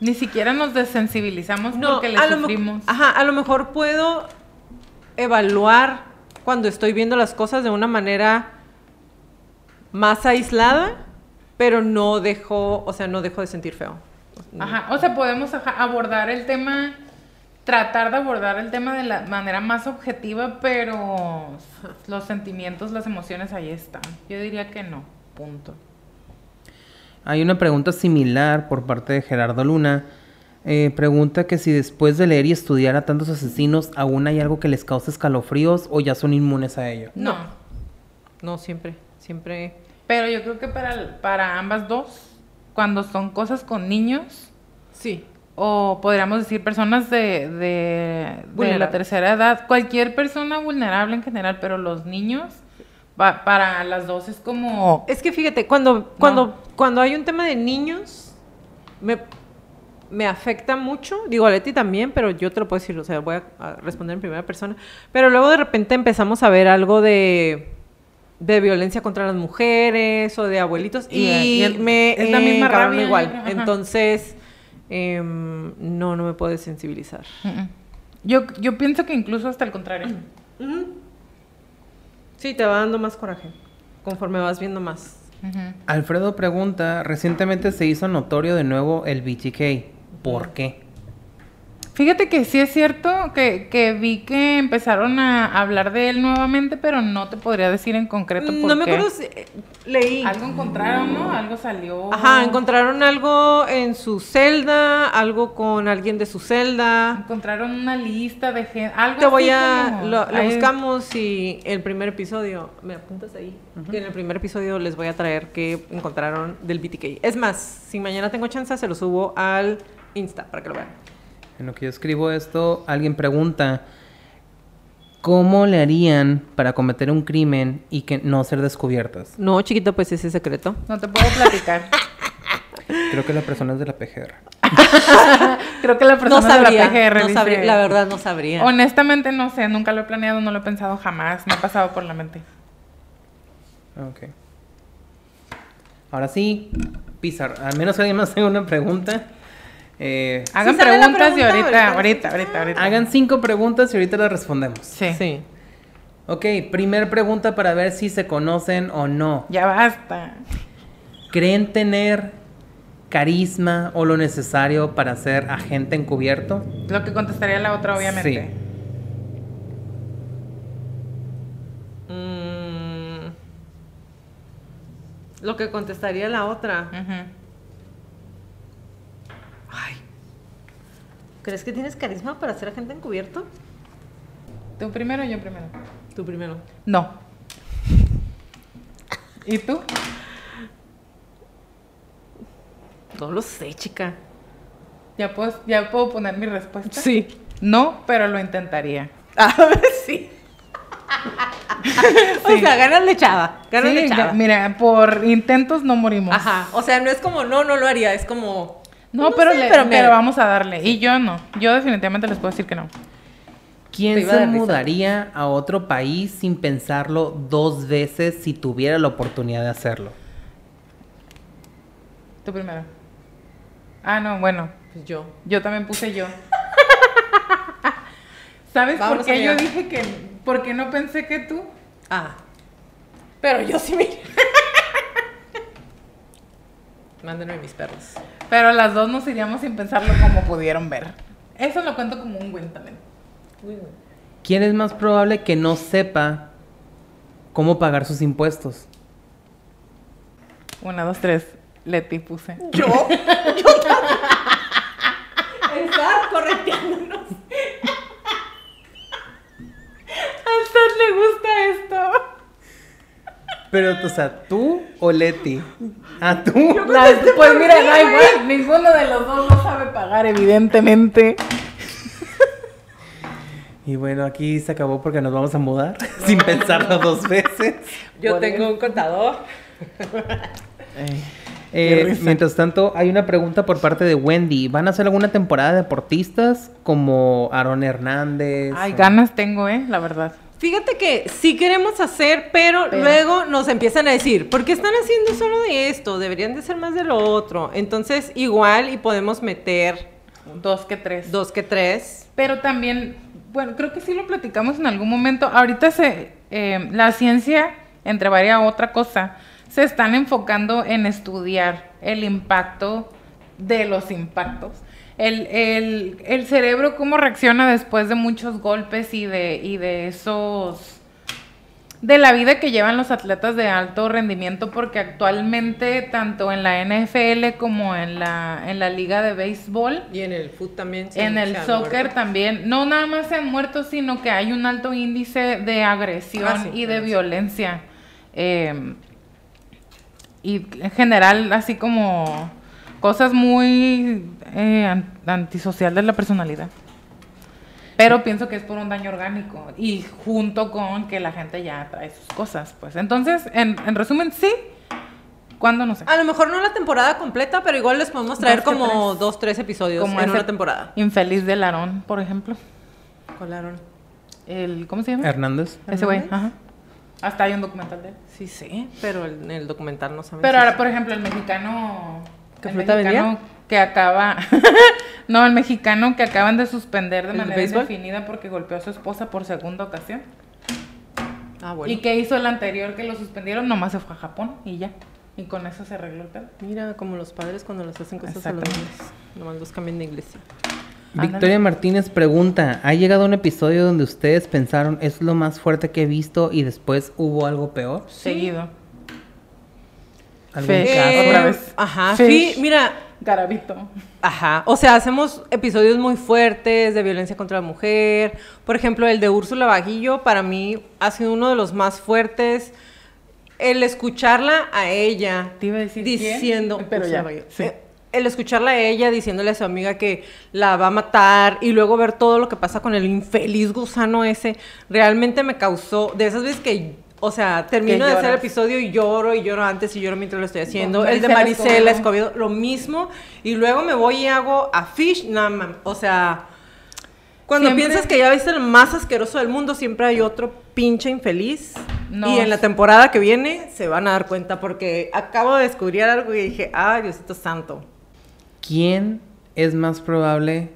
Ni siquiera nos desensibilizamos
No,
porque le
a lo,
sufrimos.
ajá, a lo mejor puedo evaluar cuando estoy viendo las cosas de una manera más aislada, pero no dejo, o sea, no dejo de sentir feo.
Ajá, o sea, podemos ajá, abordar el tema, tratar de abordar el tema de la manera más objetiva, pero los sentimientos, las emociones ahí están. Yo diría que no, punto.
Hay una pregunta similar por parte de Gerardo Luna. Eh, pregunta que si después de leer y estudiar a tantos asesinos, aún hay algo que les cause escalofríos o ya son inmunes a ello.
No.
No, siempre, siempre.
Pero yo creo que para, para ambas dos, cuando son cosas con niños,
Sí.
O podríamos decir personas de, de, de la tercera edad, cualquier persona vulnerable en general, pero los niños, pa- para las dos es como...
Es que fíjate, cuando, cuando, cuando hay un tema de niños, me, me afecta mucho. Digo, a Leti también, pero yo te lo puedo decir, o sea, voy a, a responder en primera persona. Pero luego de repente empezamos a ver algo de, de violencia contra las mujeres o de abuelitos y,
Y- y el-
me
es la misma
encabrona
rabia,
igual.
ajá.
Entonces, em, no, no me.
Mm, mm. Yo, yo pienso que incluso hasta el contrario.
Sí, te va dando más coraje conforme vas viendo más.
Ujú.
Alfredo pregunta, recientemente se hizo notorio de nuevo el BTK. ¿Por qué?
Fíjate que sí es cierto que, que vi que empezaron a hablar de él nuevamente, pero no te podría decir en concreto por
No me acuerdo si eh, leí.
Algo encontraron, ¿no? Algo salió.
Ajá, encontraron algo en su celda, algo con alguien de su celda.
Encontraron una lista de gente. Algo
Te voy
así
a.
como-
Lo, lo buscamos y el primer episodio. ¿Me apuntas ahí? Que en el primer episodio les voy a traer que encontraron del BTK. Es más, si mañana tengo chance, se lo subo al Insta para que lo vean.
En lo que yo escribo esto, alguien pregunta, ¿cómo le harían para cometer un crimen y que no ser descubiertas?
No, chiquito, pues ese secreto.
No te puedo platicar. <laughs>
Creo que la persona es de la PGR. <laughs>
Creo que la
No
persona
sabría.
de la PGR
no
dice-
sabría, la verdad, no sabría.
Honestamente no sé, nunca lo he planeado, no lo he pensado jamás, me ha pasado por la mente.
Ok. ahora sí, Pizar, al menos alguien más tenga una pregunta. Eh,
Hagan
Sí,
preguntas y ahorita,
ahorita.
ahorita, ahorita, ahorita.
hagan cinco preguntas y ahorita las respondemos.
Sí.
Sí.
Ok, primer pregunta para ver si se conocen o no.
Ya basta.
¿Creen tener carisma o lo necesario para ser agente encubierto?
Lo que contestaría la otra, obviamente.
Mm, lo que contestaría la otra. Ay. ¿Crees que tienes carisma para ser agente encubierto?
¿Tú primero o yo primero?
Tú primero.
No. ¿Y tú?
No lo sé, chica.
¿Ya puedo, ya puedo poner mi respuesta?
Sí.
No, pero lo intentaría.
A ver, <laughs> sí. <laughs> O sea, ganas de chava. Ganas
Sí,
de chava.
mira, por intentos no morimos.
Ajá. O sea, no es como, no, no lo haría. Es como.
No,
No
pero,
sé,
le-
pero
pero vamos a darle. Y yo no. Yo definitivamente les puedo decir que no.
¿Quién se mudaría a otro país sin pensarlo dos veces si tuviera la oportunidad de hacerlo?
Tú primero. Ah, no, bueno.
Pues yo.
Yo también puse yo. <laughs> ¿Sabes por qué yo dije que... ¿Por qué no pensé que tú?
Ah. Pero yo sí me. Mándenme mis perros.
Pero las dos nos iríamos sin pensarlo como pudieron ver. Eso lo cuento como un win también.
¿Quién es más probable que no sepa cómo pagar sus impuestos?
Una, dos, tres. Leti puse. <laughs>
¿Yo? <laughs> Yo también. Estar correteándonos.
A usted le gusta esto.
Pero, o sea, ¿tú o Leti? ¿A tú?
Las- pues mira, da igual. Ninguno de los dos lo sabe pagar, evidentemente.
Y bueno, aquí se acabó porque nos vamos a mudar <laughs> sin pensarlo dos veces.
Yo
Por
tengo un contador.
Eh,
risa.
mientras tanto, hay una pregunta por parte de Wendy. ¿Van a hacer alguna temporada de deportistas como Aaron Hernández?
Ay,
o-
ganas tengo, ¿eh? La verdad.
Fíjate que sí queremos hacer, pero,
Pero.
luego nos empiezan a decir, ¿por qué están haciendo solo de esto? Deberían de ser más de lo otro. Entonces, igual y podemos meter
Dos que tres.
dos que tres.
Pero también, bueno, creo que sí lo platicamos en algún momento. Ahorita se, eh, la ciencia, entre varias otra cosa, se están enfocando en estudiar el impacto de los impactos. El, el, el cerebro, cómo reacciona después de muchos golpes y de, y de esos de la vida que llevan los atletas de alto rendimiento, porque actualmente, tanto en la NFL como en la, en la liga de béisbol,
Y en el foot también. se-
en el
se
soccer
muerto.
también, no nada más se han muerto, sino que hay un alto índice de agresión
Ah, sí,
y de violencia. Eh, y en general, así como cosas muy eh, an- antisocial de la personalidad. Pero pienso que es por un daño orgánico y junto con que la gente ya trae sus cosas, pues. Entonces, en, en resumen, sí. ¿Cuándo? No sé.
A lo mejor no la temporada completa, pero igual les podemos traer
Dos
como
tres.
dos, tres episodios
Como
en una temporada.
Infeliz del Aarón, por ejemplo.
Colaron.
El, ¿Cómo se llama?
Hernández.
Ese güey, ajá. Hasta hay un documental de él.
Sí, sí, pero el- en el documental no saben.
Pero
si-
ahora, por ejemplo, el mexicano.
¿Qué
el
fruta
mexicano
vendía?
que acaba. <laughs> no, el mexicano que acaban de suspender de
¿El
manera
béisbol?
indefinida porque golpeó a su esposa por segunda ocasión.
Ah, bueno.
¿Y qué hizo el anterior que lo suspendieron? Nomás se fue a Japón y ya. Y con eso se arregló el pedo.
Mira, como los padres cuando les hacen cosas a los niños. Nomás los cambian de iglesia.
Victoria Martínez pregunta, ¿ha llegado un episodio donde ustedes pensaron es lo más fuerte que he visto y después hubo algo peor?
Seguido.
¿Algún caso?
Eh, Otra vez.
Ajá,
Fish.
mira,
Garabito.
Ajá, o sea, hacemos episodios muy fuertes de violencia contra la mujer. Por ejemplo, el de Úrsula Vaguillo para mí ha sido uno de los más fuertes. El escucharla a ella
Te iba a decir quién,
diciendo,
pero ya, sí.
Eh, el escucharla a ella diciéndole a su amiga que la va a matar y luego ver todo lo que pasa con el infeliz gusano ese, realmente me causó de esas veces que, o sea, termino de hacer el episodio y lloro y lloro antes y lloro mientras lo estoy haciendo. El de
Marisela
Marisela
Escobedo.
Lo mismo. Y luego me voy y hago a Fish, nada. O sea, cuando
Siempre-
piensas que ya viste el más asqueroso del mundo, siempre hay otro pinche infeliz
No.
Y en la temporada que viene se van a dar cuenta porque acabo de descubrir algo y dije, ah, Diosito Santo.
¿Quién es más probable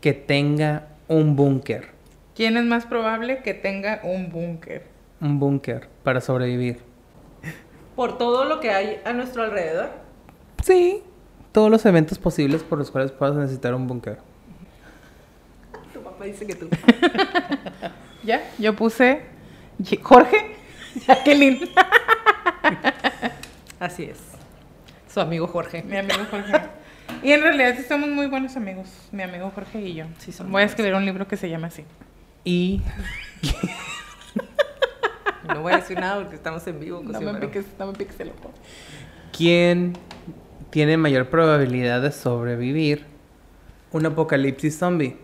que tenga un búnker?
¿Quién es más probable que tenga un búnker?
Un búnker para sobrevivir.
Por todo lo que hay a nuestro alrededor.
Sí. Todos los eventos posibles por los cuales puedas necesitar un búnker.
Tu papá dice que tú. <laughs>
¿Ya? Yo puse Jorge, <laughs> Jacqueline, <laughs>
Así es. Su amigo Jorge.
mi amigo Jorge. Y en realidad sí somos muy buenos amigos, mi amigo Jorge y yo.
Sí, somos
Voy a escribir un libro que se llama así.
Y
No voy a decir nada porque estamos en vivo.
No me piques, no me piques el ojo.
¿quién tiene mayor probabilidad de sobrevivir un apocalipsis zombie?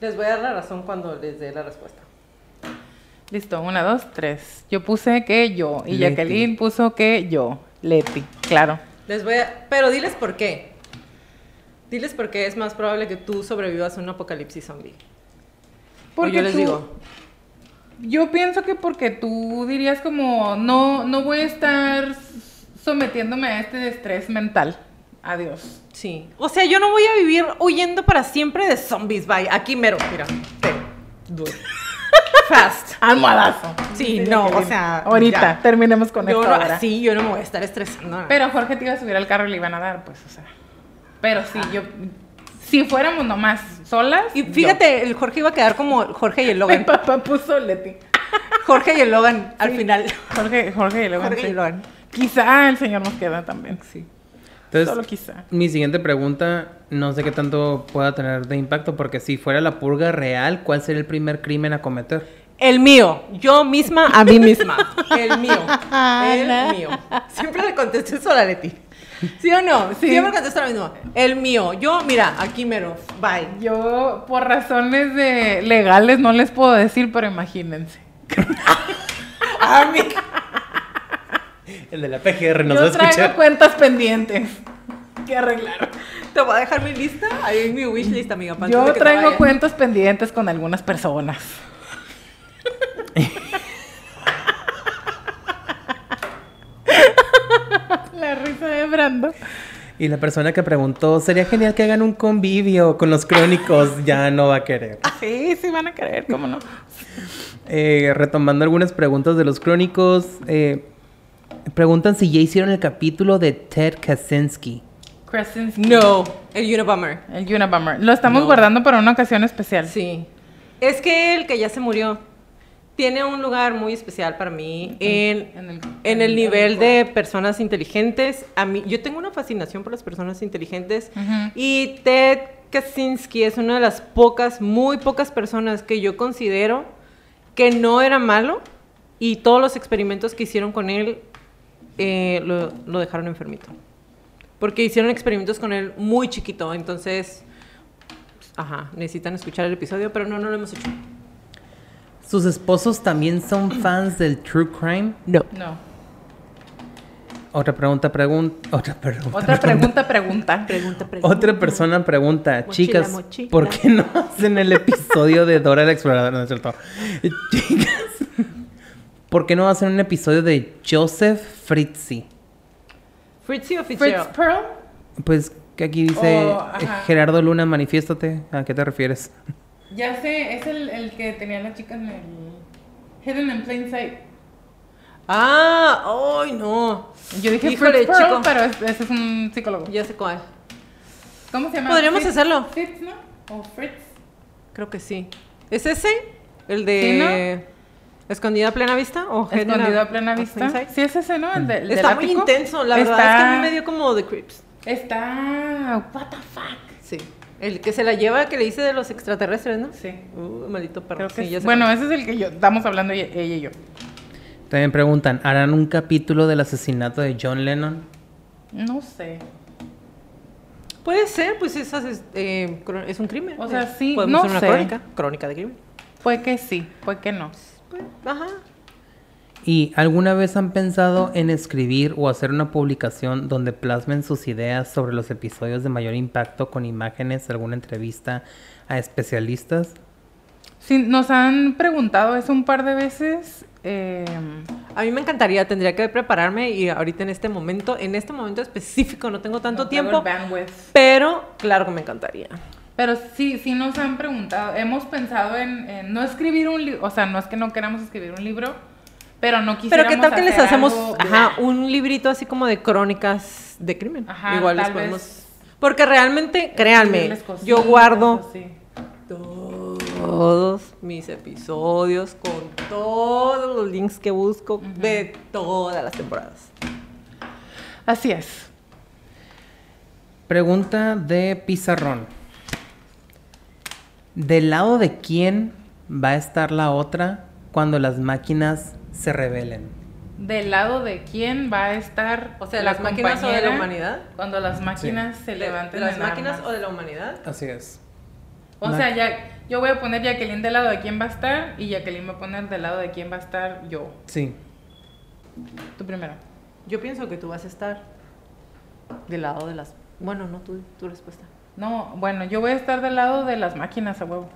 Les voy a dar la razón cuando les dé la respuesta.
Listo, una, dos, tres. Yo puse que yo. Y
Leti.
Jacqueline puso que yo. Leti, claro.
Les voy a... Pero diles por qué. Diles por qué es más probable que tú sobrevivas a un apocalipsis zombie.
Porque
o yo les
tú-
digo.
Yo pienso que porque tú dirías como, no, no voy a estar sometiéndome a este estrés mental. Adiós.
Sí. O sea, yo no voy a vivir huyendo para siempre de zombies. Bye. Aquí mero. Mira. Te. Duro. <laughs> Fast.
Almohadazo.
Sí, no, o sea,
Ahorita,
ya.
terminemos con
Yo
esto
no,
ahora.
así yo no me voy a estar estresando.
Pero Jorge te iba a subir al carro y le iban a dar, pues, o sea. Pero sí, yo... Si fuéramos nomás solas...
Y fíjate, el Jorge iba a quedar como Jorge y el
yo. Mi
Logan.
papá puso Leti.
Jorge y el Logan al final.
Jorge, Jorge y Logan,
Jorge y
sí.
Logan.
Quizá el señor nos queda también.
Sí.
Entonces,
Solo quizá.
mi siguiente pregunta, no sé qué tanto pueda tener de impacto, porque si fuera la purga real, ¿cuál sería el primer crimen a cometer?
El mío, yo misma a mí misma. <laughs> El mío, el mío. Siempre le contesto eso a la Leti. <laughs> ¿Sí o no?
Sí.
Siempre contesto lo mismo. El mío, yo, mira, aquí mero. Bye.
Yo, por razones de legales, no les puedo decir, pero imagínense. <laughs>
A mí.
El de la PGR nos va a
Yo traigo
escuchar.
cuentas pendientes que arreglar.
Te voy a dejar mi lista. Ahí en mi wishlist, amiga. para antes
Yo traigo cuentas pendientes con algunas personas. <laughs> La
Y la persona que preguntó, sería genial que hagan un convivio con los crónicos, ya no va a querer.
Sí, sí van a creer, cómo no.
Eh, retomando algunas preguntas de los crónicos, eh, preguntan si ya hicieron el capítulo de Ted Kaczynski.
Krasinski.
No, el Unabomber.
El Unabomber. Lo estamos
No.
guardando para una ocasión especial.
Sí. Es que el que ya se murió tiene un lugar muy especial para mí en,
En el-
en el nivel de personas inteligentes. A mí, yo tengo una fascinación por las personas inteligentes y Ted Kaczynski es una de las pocas, muy pocas personas que yo considero que no era malo y todos los experimentos que hicieron con él eh, lo, lo dejaron enfermito. Porque hicieron experimentos con él muy chiquito, entonces, ajá, necesitan escuchar el episodio, pero no, no lo hemos hecho.
¿Sus esposos también son fans del true crime?
No.
No.
Otra pregunta, pregunta. Otra pregunta.
Otra pregunta, pregunta.
Pregunta, pregunta.
Otra persona pregunta,
Mochila,
chicas,
mochila.
¿por qué no hacen el episodio de Dora la Exploradora? No es cierto. Chicas, ¿por qué no hacen un episodio de Joseph Fritzy?
Fritzy o
Fritz. Pearl.
Pues que aquí dice
Oh,
eh, Gerardo Luna, manifiéstate. ¿A qué te refieres?
Ya sé, es el, el que tenía la chica en el Hidden in Plain Sight.
Ah, ay, no.
Yo dije
Híjole,
Pearl,
chico.
pero es- ese es un psicólogo.
Ya sé cuál.
¿Cómo se llama?
Podríamos hacerlo.
Fritz, ¿no? O Fritz.
Creo que sí. ¿Es ese? ¿El de Escondida a plena vista? ¿O Hidden
Escondido
a-
plena vista. Sí, es ese, ¿no? El, de, el del
Está muy
ático.
intenso, la verdad es que a mí me dio como The Crips.
Está... What the fuck.
Sí. El que se la lleva, que le dice de los extraterrestres, ¿no?
Sí.
Uh, maldito perro.
Creo que
Sí, ya
sí.
sé
Bueno, ese es el que yo estamos hablando ella, ella y yo.
También preguntan, ¿harán un capítulo del asesinato de John Lennon?
No sé.
Puede ser, pues es, es, eh, es un crimen.
O sea, sí,
Podemos
no
hacer una
sé.
crónica. Crónica de crimen.
Fue que sí, fue que no.
Pues, ajá.
¿Y alguna vez han pensado en escribir o hacer una publicación donde plasmen sus ideas sobre los episodios de mayor impacto con imágenes, alguna entrevista a especialistas?
Sí, nos han preguntado eso un par de veces Eh,
A mí me encantaría, tendría que prepararme y ahorita en este momento, en este momento específico no tengo tanto
no tengo
tiempo, pero claro que me encantaría.
Pero sí, sí nos han preguntado, hemos pensado en, en no escribir un libro, o sea, no es que no queramos escribir un libro, pero no
Pero
quisiéramos
qué tal que les hacemos
algo-
ajá, un librito así como de crónicas de crimen.
Ajá,
Igual les
vez.
podemos... Porque realmente, créanme, yo guardo todos mis episodios con todos los links que busco de todas las temporadas.
Así es.
Pregunta de Pizarrón. ¿Del lado de quién va a estar la otra cuando las máquinas se rebelen?
¿Del lado de quién va a estar
O sea,
la
las máquinas o de la humanidad.
Cuando las máquinas se
¿De-
levanten
de las
en
máquinas
armas?
o de la humanidad?
Así es.
O
Ma-
sea, ya, yo voy a poner Jacqueline del lado de quién va a estar y Jacqueline va a poner del lado de quién va a estar yo.
Sí.
Tú primero.
Yo pienso que tú vas a estar del lado de las... Bueno, no, tu, tu respuesta.
No, bueno, yo voy a estar del lado de las máquinas a huevo.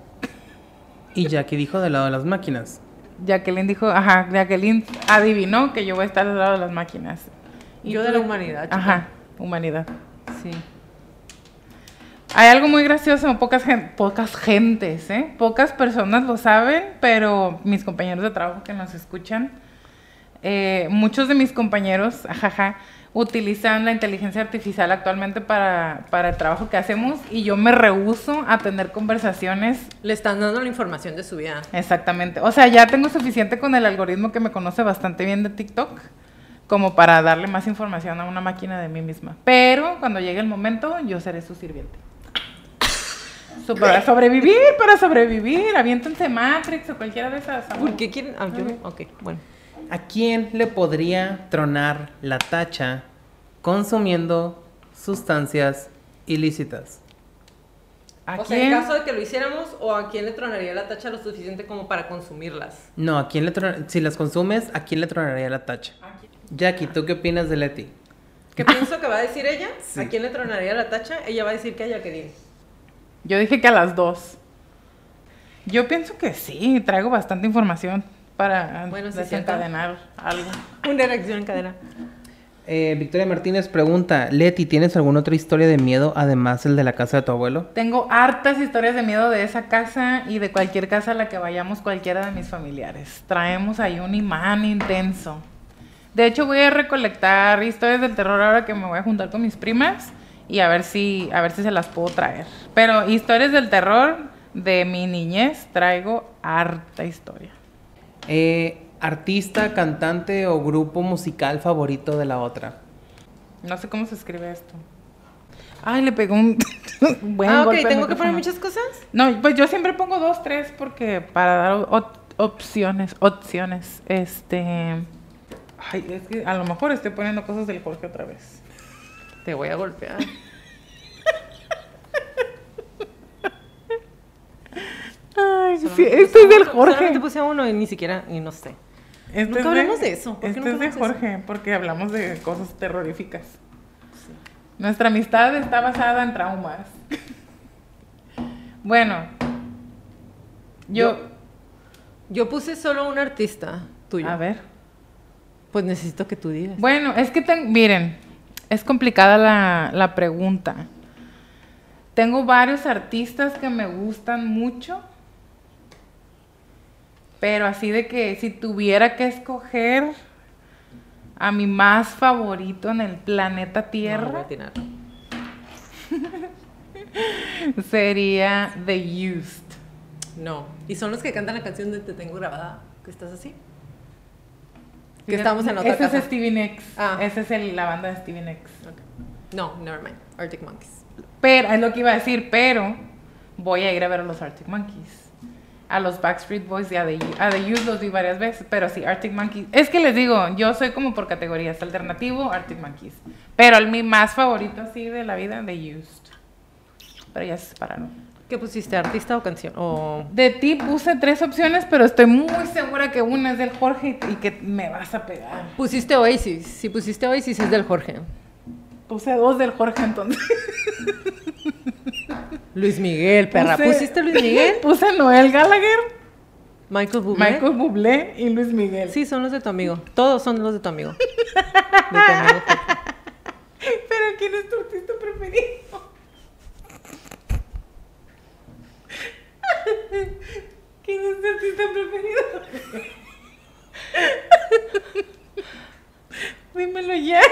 Y Jackie dijo del lado de las máquinas.
Jacqueline dijo, ajá, Jacqueline adivinó que yo voy a estar del lado de las máquinas.
Yo de la humanidad, chica.
Ajá, humanidad.
Sí.
Hay algo muy gracioso, pocas, gen- pocas gentes, ¿eh? Pocas personas lo saben, pero mis compañeros de trabajo que nos escuchan, eh, muchos de mis compañeros, ajaja, utilizan la inteligencia artificial actualmente para, para el trabajo que hacemos y yo me rehúso a tener conversaciones
Le están dando la información de su vida.
Exactamente. O sea, ya tengo suficiente con el algoritmo que me conoce bastante bien de TikTok como para darle más información a una máquina de mí misma. Pero cuando llegue el momento, yo seré su sirviente. So- para sobrevivir, para sobrevivir. Aviéntense Matrix o cualquiera de esas.
¿Por qué quieren...? Ah, yo... Ok, bueno.
¿A quién le podría tronar la tacha consumiendo sustancias ilícitas?
¿A
o sea, en
quién?
caso de que lo hiciéramos, ¿o a quién le tronaría la tacha lo suficiente como para consumirlas?
No, ¿a quién le si las consumes, ¿a quién le tronaría la tacha? Jackie, ¿tú qué opinas de Leti?
¿Qué pienso que va a decir ella?
Sí.
¿A quién le tronaría la tacha? Ella va a decir que a Jacqueline.
Yo dije que a las dos. Yo pienso que sí, traigo bastante información para
Bueno, sí,
desencadenar algo. <laughs>
Una reacción en cadena.
Eh, Victoria Martínez pregunta, Leti, ¿tienes alguna otra historia de miedo además el de la casa de tu abuelo?
Tengo hartas historias de miedo de esa casa y de cualquier casa a la que vayamos cualquiera de mis familiares. Traemos ahí un imán intenso. De hecho, voy a recolectar historias del terror ahora que me voy a juntar con mis primas y a ver si, a ver si se las puedo traer. Pero historias del terror de mi niñez traigo harta historia.
Eh, artista, cantante o grupo musical favorito de la otra.
No sé cómo se escribe esto. Ay, le pegó un <laughs> buen
ah, ok,
golpe
¿tengo que poner muchas cosas?
No, pues yo siempre pongo dos, tres, porque para dar op- opciones, opciones, este... Ay, es que a lo mejor estoy poniendo cosas del Jorge otra vez.
Te voy a golpear. <laughs>
Ay, sí, este es del Jorge.
Solamente puse uno y ni siquiera, y no sé.
Este
Nunca
es
hablamos de eso. ¿Por qué
Este
nunca
es de
eso?
Jorge, porque hablamos de cosas terroríficas. Nuestra amistad está basada en traumas. bueno, yo...
Yo puse solo un artista tuyo.
A ver.
Pues necesito que tú digas.
Bueno, es que ten- miren, es complicada la, la pregunta. Tengo varios artistas que me gustan mucho, pero así de que si tuviera que escoger a mi más favorito en el planeta
No, no
Tierra,
atinar. <laughs>
sería The Used.
No. Y son los que cantan la canción de Te tengo grabada. ¿Que estás así? Que estamos en otra
Ese
casa.
es Stevie Nicks.
Ah.
Esa es el- la banda de Stevie Nicks.
Ok. No, never mind. Arctic Monkeys.
Pero, es lo que iba a decir, pero voy a ir a ver a los Arctic Monkeys. A los Backstreet Boys y a The, a The los vi varias veces, pero sí, Arctic Monkeys. Es que les digo, yo soy como por categorías, alternativo, Arctic Monkeys. Pero el mi más favorito así de la vida, The Used. Pero ya se separaron.
¿Qué pusiste? ¿Artista o canción? O...
De ti puse tres opciones, pero estoy muy segura que una es del Jorge y que me vas a pegar.
Pusiste Oasis. Si pusiste Oasis es del Jorge.
Puse dos del Jorge entonces. <laughs>
Luis Miguel, perra.
Puse-
¿Pusiste Luis Miguel? <laughs>
Puse Noel Gallagher.
Michael Bublé.
Michael Bublé y Luis Miguel.
Sí, son los de tu amigo. Todos son los de tu amigo. De tu amigo. <laughs>
Pero ¿quién es tu artista preferido? <laughs> ¿Quién es tu artista preferido? Dímelo ya. <laughs>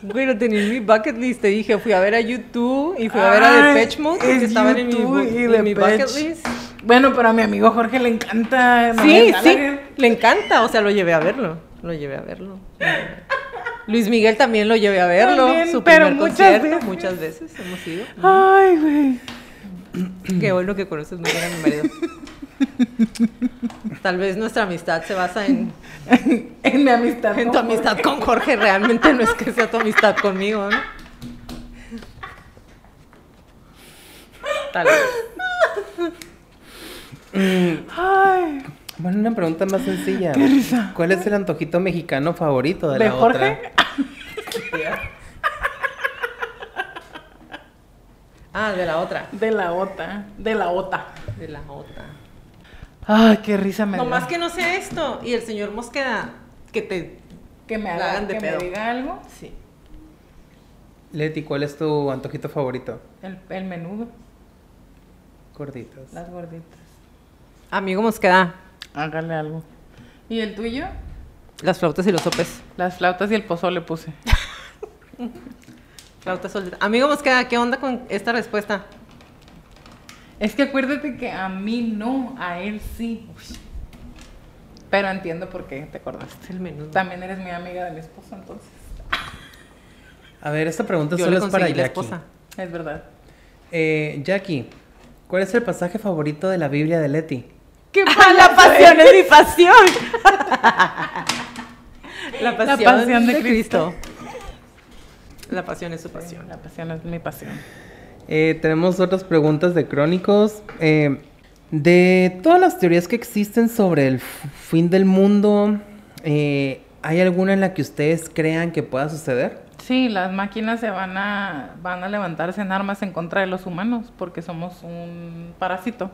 Güey, lo tenía en mi bucket list. Te dije, fui a ver a YouTube y fui a ver a Depeche Mode que
es
estaban en mi, en mi bucket list.
Bueno, pero a mi amigo Jorge le encanta.
Sí, sí, le encanta. O sea, lo llevé a verlo. Lo llevé a verlo. Luis Miguel también lo llevé a verlo.
También,
su
pero
primer
muchas
concierto.
veces.
Muchas veces hemos ido.
Ay, güey.
Qué bueno que conoces muy bien a mi marido. <laughs> <laughs> Tal vez nuestra amistad se basa en, <laughs>
En mi amistad.
en tu amistad con Jorge. Realmente no es que sea tu amistad conmigo, ¿no? Tal vez.
Ay.
Bueno, una pregunta más sencilla. ¿Cuál es el antojito mexicano favorito de,
¿De
la
Jorge?
otra?
Ah, de la otra.
De la OTA. De la OTA.
De la otra.
Ay, qué risa me
No
da.
más que no sé esto. Y el señor Mosqueda, que te.
que me
hagan de
que
pedo.
me diga algo.
Sí.
Leti, ¿cuál es tu antojito favorito?
El, el menudo,
Gorditos.
las gorditas.
Amigo Mosqueda,
Hágale algo. ¿Y el tuyo?
las flautas y los sopes.
Las flautas y el pozole puse. <laughs>
Flautas solita. Amigo Mosqueda, ¿qué onda con esta respuesta?
Es que acuérdate que a mí no, a él sí. Pero entiendo por qué te acordaste.
El menú.
También eres mi amiga de mi esposo, entonces. <laughs>
A ver, esta pregunta
Yo
solo
le
es para
conseguí la
Jackie.
esposa.
Es verdad.
Eh, Jackie, ¿cuál es el pasaje favorito de la Biblia de Leti?
¡Qué
la pasión es mi pasión. <laughs> la pasión,
pasión de
de Cristo. La pasión es su pasión.
La pasión es mi pasión.
Eh, tenemos otras preguntas de crónicos. Eh, de todas las teorías que existen sobre el fin del mundo, eh, ¿hay alguna en la que ustedes crean que pueda suceder?
Sí, las máquinas se van a, van a levantarse en armas en contra de los humanos porque somos un parásito.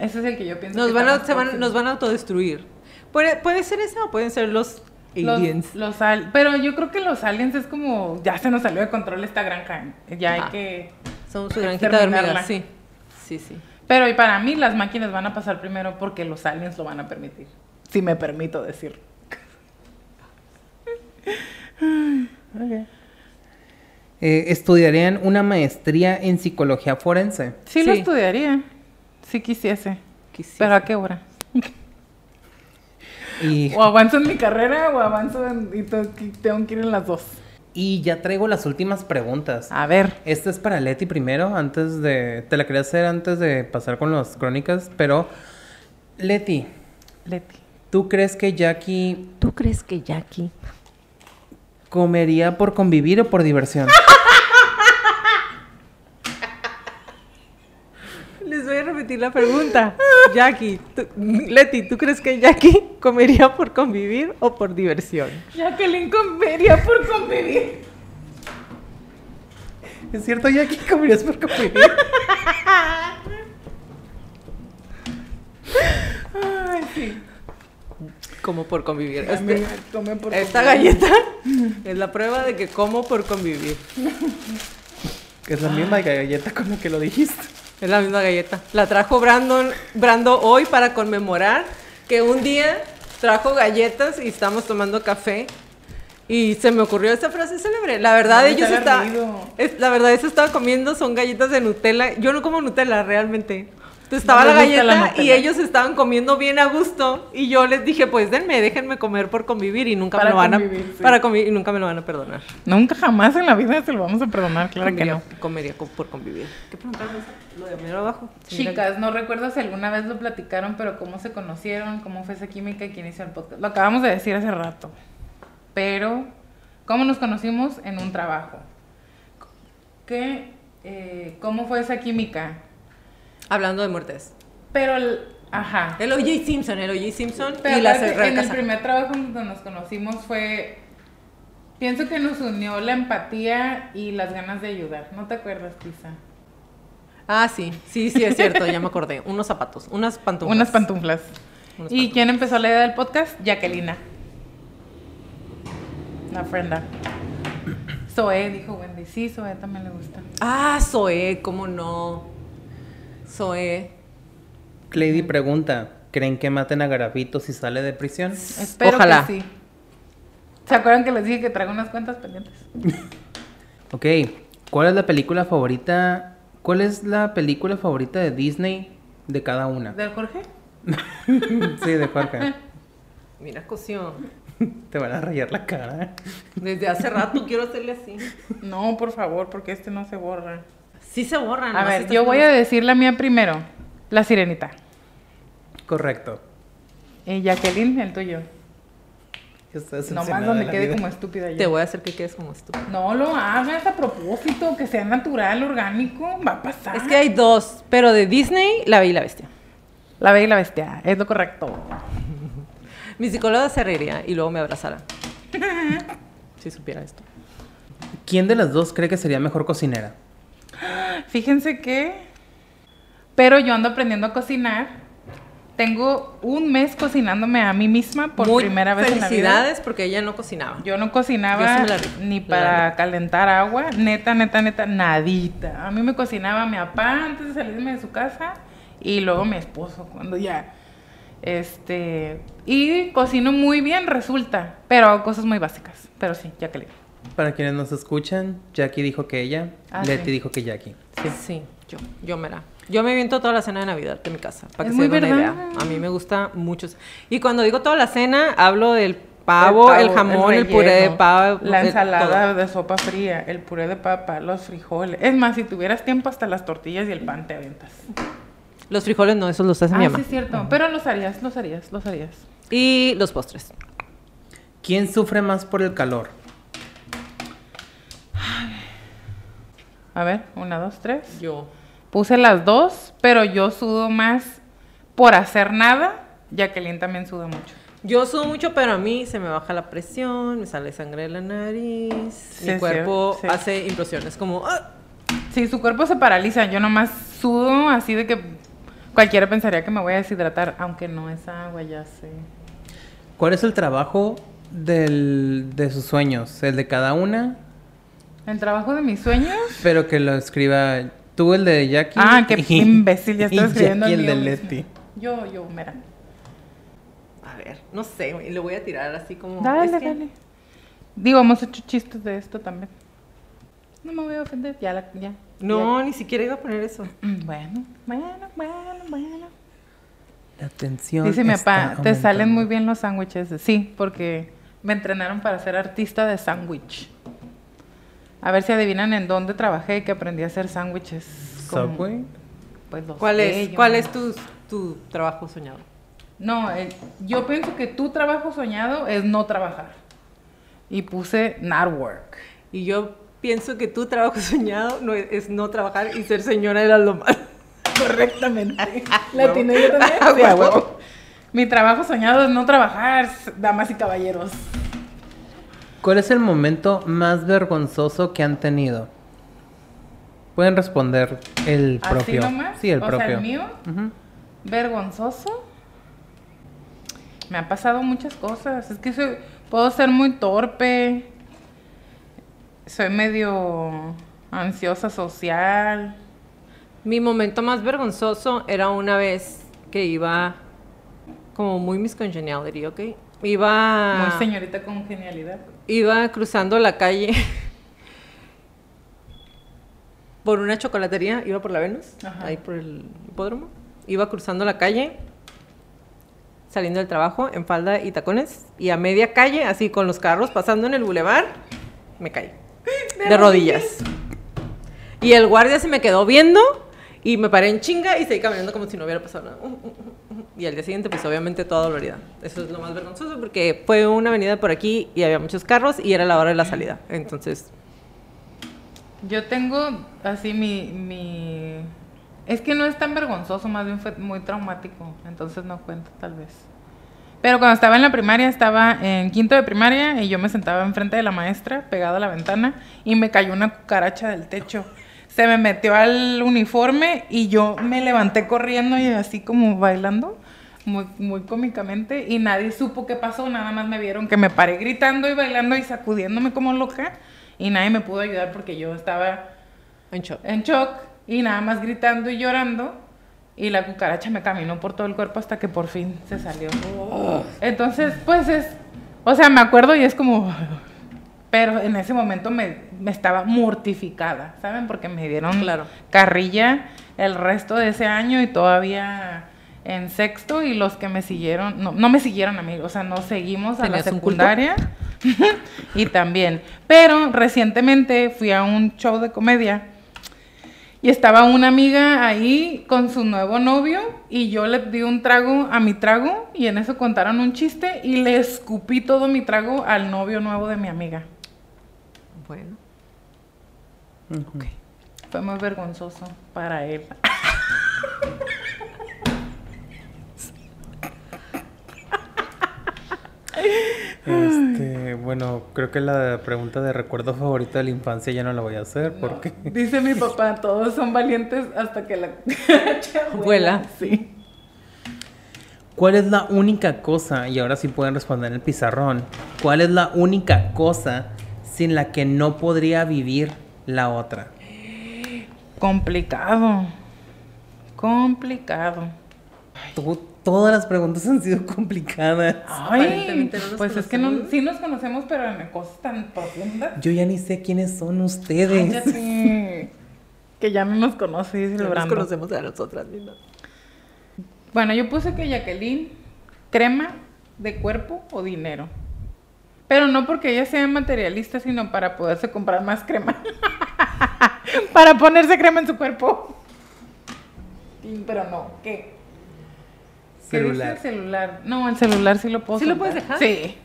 Ese es el que yo pienso.
Nos
que
van, a, se van- nos van a autodestruir. Puede, puede ser esa o pueden ser los aliens.
Los, los al- pero yo creo que los aliens es como ya se nos salió de control esta granja. Ya hay
Ah.
que.
Son su granjita de hormigas. Sí. Sí, sí.
Pero y para mí las máquinas van a pasar primero porque los aliens lo van a permitir. Si me permito decir. <laughs>
Eh, ¿Estudiarían una maestría en psicología forense?
Sí, lo estudiaría. Si quisiese.
Quisiera.
Pero a qué hora? <laughs>
Y,
O avanzo en mi carrera o avanzo en, y tengo que- tengo que ir en las dos.
y ya traigo las últimas preguntas.
A ver.
Esta es para Leti primero, antes de... Te la quería hacer antes de pasar con las crónicas, pero... Leti,
Leti.
¿tú crees que Jackie
¿Tú crees que Jackie?
comería por convivir o por diversión? <laughs>
Les voy a repetir la pregunta. Jackie, tú- Leti, ¿tú crees que Jackie comería por convivir o por diversión?
Jacqueline comería por convivir.
¿Es cierto, Jackie? ¿Comerías por convivir?
Ay, sí.
Como por convivir. Este-
por
esta
convivir.
galleta es la prueba de que como por convivir. <laughs>
Es la misma galleta con la que lo dijiste.
Es la misma galleta. La trajo Brandon, Brando hoy para conmemorar que un día trajo galletas y estamos tomando café. Y se me ocurrió esta frase célebre. La verdad,
No,
ellos
está
es- La verdad, eso estaba comiendo son galletas de Nutella. Yo no como Nutella, realmente. Entonces estaba
No
la galleta y ellos estaban comiendo bien a gusto. Y yo les dije, pues denme, déjenme comer por convivir. Y nunca
Para
me lo van
convivir,
a.
sí.
Para convivir, y nunca me lo van a perdonar.
Nunca jamás en la vida se lo vamos a perdonar, claro que no.
comería co- por convivir. ¿Qué preguntarme? Lo de abajo.
Chicas, no recuerdo si alguna vez lo platicaron, pero cómo se conocieron, cómo fue esa química y quién hizo el podcast. Lo acabamos de decir hace rato. Pero, ¿cómo nos conocimos? En un trabajo. ¿Qué, eh, ¿Cómo fue esa química?
Hablando de muertes.
Pero, el- ajá.
El O.J. Simpson, el O.J. Simpson
Pero
y la
en el primer trabajo donde nos conocimos fue... Pienso que nos unió la empatía y las ganas de ayudar. ¿No te acuerdas, quizá?
Ah, sí, sí, sí, es cierto, ya me acordé. Unos zapatos, unas pantuflas.
Unas pantuflas. ¿Y quién empezó la idea del podcast? Jacquelina. La frenda. Zoe, dijo Wendy. Sí, Zoe también le gusta.
Ah, Zoe, cómo no. Zoe.
Clady pregunta, ¿creen que maten a Garabito si sale de prisión?
Espero
Ojalá.
que sí. ¿Se acuerdan que les dije que traigo unas cuentas pendientes? <laughs>
Ok, ¿cuál es la película favorita? ¿Cuál es la película favorita de Disney de cada una?
¿Del Jorge? <laughs>
sí, de Jorge. <laughs>
Mira, cosió.
Te van a rayar la cara.
Desde hace rato quiero hacerle así.
No, por favor, porque este no se borra.
Sí se borran.
A ver, yo voy a decir la mía primero. La sirenita.
Correcto.
Y Jacqueline, el tuyo. Nomás donde quede
vida.
como estúpida yo.
Te voy a hacer que quedes como tú.
No lo hagas a propósito, que sea natural, orgánico, va a pasar.
Es que hay dos, pero de Disney, La Bella y la Bestia.
La Bella y la Bestia, es lo correcto. <laughs>
Mi psicóloga se reiría y luego me abrazara. <laughs> si supiera esto.
¿Quién de las dos cree que sería mejor cocinera?
Fíjense que... Pero yo ando aprendiendo a cocinar. Tengo un mes cocinándome a mí misma por
Muy
primera vez en la vida.
Felicidades porque ella no cocinaba.
Yo no
Yo
cocinaba
sí la
ni para calentar agua, neta, neta, neta, nadita. A mí me cocinaba mi papá antes de salirme de su casa y luego mi esposo cuando ya. Este. Y cocino muy bien, resulta, pero hago cosas muy básicas. Pero sí, ya que le.
Para quienes nos escuchan, Jackie dijo que ella,
Ah,
Leti
sí.
dijo que Jackie.
Sí. yo, yo me la. Yo me viento toda la cena de Navidad de mi casa, para que
Es
se
muy
den una idea. A mí me gusta mucho. Y cuando digo toda la cena, hablo del pavo, el, jamón, el, puré de pavo,
la
el-
ensalada
todo.
de sopa fría, el puré de papa, los frijoles. Es más, si tuvieras tiempo, hasta las tortillas y el pan te aventas.
Los frijoles no, esos los hace mi
Ah,
mamá.
sí, es cierto. Pero los harías, los harías, los harías.
Y los postres.
¿Quién sufre más por el calor?
A ver, una, dos, tres.
Yo.
Puse las dos, pero yo sudo más por hacer nada. Jacqueline también suda mucho.
Yo sudo mucho, pero a mí se me baja la presión, me sale sangre de la nariz,
Sí,
mi cuerpo
sí.
hace implosiones, como... ¡ah!
Sí, su cuerpo se paraliza. Yo nomás sudo así de que cualquiera pensaría que me voy a deshidratar, aunque no es agua, ya sé.
¿Cuál es el trabajo del- de sus sueños? El de cada una,
El trabajo de mis sueños.
pero que lo escriba tú, el de Jackie.
Ah, qué <laughs>
y-
imbécil, ya <laughs>
y
estoy escribiendo
Jackie, el de. Leti.
Yo, yo, mira.
A ver, no sé, le voy a tirar así como...
Dale,
es que-
dale. Digo, hemos hecho chistes de esto también. No me voy a ofender, ya, la, ya.
No, ni siquiera iba a poner eso.
Mm, Bueno, bueno, bueno, bueno.
La tensión.
Dice mi papá, te salen
aumentando".
muy bien los sándwiches. Sí, porque me entrenaron para ser artista de sándwich. A ver si adivinan en dónde trabajé y que aprendí a hacer sándwiches.
Subway.
Pues los
¿Cuál es. ¿cuál es tu, tu trabajo soñado?
No, el- yo pienso que tu trabajo soñado es no trabajar. Y puse not work.
Y yo pienso que tu trabajo <laughs> soñado no es, es no trabajar y ser señora de las lomas.
Correctamente. <laughs> La tiene yo también. <laughs> Mi trabajo soñado es no trabajar, damas y caballeros.
¿Cuál es el momento más vergonzoso que han tenido? Pueden responder el
¿Así
propio.
nomás?
Sí, el
o
propio.
sea, el mío, vergonzoso. Me han pasado muchas cosas. Es que soy- puedo ser muy torpe. Soy medio ansiosa social.
Mi momento más vergonzoso era una vez que iba como muy Miss Congeniality, ¿ok? Iba,
Muy señorita con genialidad.
Iba cruzando la calle por una chocolatería, iba por la Venus,
Ajá.
ahí por el hipódromo. Iba cruzando la calle, saliendo del trabajo en falda y tacones, y a media calle, así con los carros pasando en el bulevar, me caí. <gasps> De, rodillas. Y el guardia se me quedó viendo y me paré en chinga y seguí caminando como si no hubiera pasado nada. Y al día siguiente, pues obviamente toda dolorida. Eso es lo más vergonzoso porque fue una avenida por aquí y había muchos carros y era la hora de la salida. Entonces,
Yo tengo así mi, mi... Es que no es tan vergonzoso, más bien fue muy traumático, entonces no cuenta tal vez. Pero cuando estaba en la primaria, estaba en quinto de primaria y yo me sentaba enfrente de la maestra, pegada a la ventana, y me cayó una cucaracha del techo. Se me metió al uniforme y yo me levanté corriendo y así como bailando, muy, muy cómicamente, y nadie supo qué pasó, nada más me vieron que me paré gritando y bailando y sacudiéndome como loca, y nadie me pudo ayudar porque yo estaba
En shock.
en shock y nada más gritando y llorando. Y la cucaracha me caminó por todo el cuerpo hasta que por fin se salió. Entonces, pues es, o sea, me acuerdo y es como, pero en ese momento me, me estaba mortificada, ¿saben? Porque me dieron
Claro.
carrilla el resto de ese año y todavía en sexto y los que me siguieron, no, no me siguieron a mí, o sea, no seguimos a la secundaria <laughs> y también. Pero recientemente fui a un show de comedia y estaba una amiga ahí con su nuevo novio y yo le di un trago a mi trago y en eso contaron un chiste y le escupí todo mi trago al novio nuevo de mi amiga.
Bueno.
Ujú.
Fue muy vergonzoso para él.
Este, bueno, creo que la pregunta de recuerdo favorito de la infancia ya no la voy a hacer porque
Dice mi papá, todos son valientes <laughs> hasta que la
Vuela.
Sí.
¿Cuál es la única cosa, y ahora sí pueden responder en el pizarrón, cuál es la única cosa sin la que no podría vivir la otra?
Complicado. Complicado.
To- todas las preguntas han sido complicadas.
Ay,
no
pues es que no, sí nos conocemos, pero en cosas tan profundas.
Yo ya ni sé quiénes son
Ay,
ustedes.
ya sé. Que ya no nos conoce, dice el
No nos
Brando.
conocemos a nosotras mismas.
Bueno, yo puse que Jacqueline, crema de cuerpo o dinero. Pero no porque ella sea materialista, sino para poderse comprar más crema. <laughs> para ponerse crema en su cuerpo. Pero no, ¿qué? ¿Qué dice
Celular.
el celular? No, el celular sí lo puedo
¿Sí lo puedes dejar?
Sí.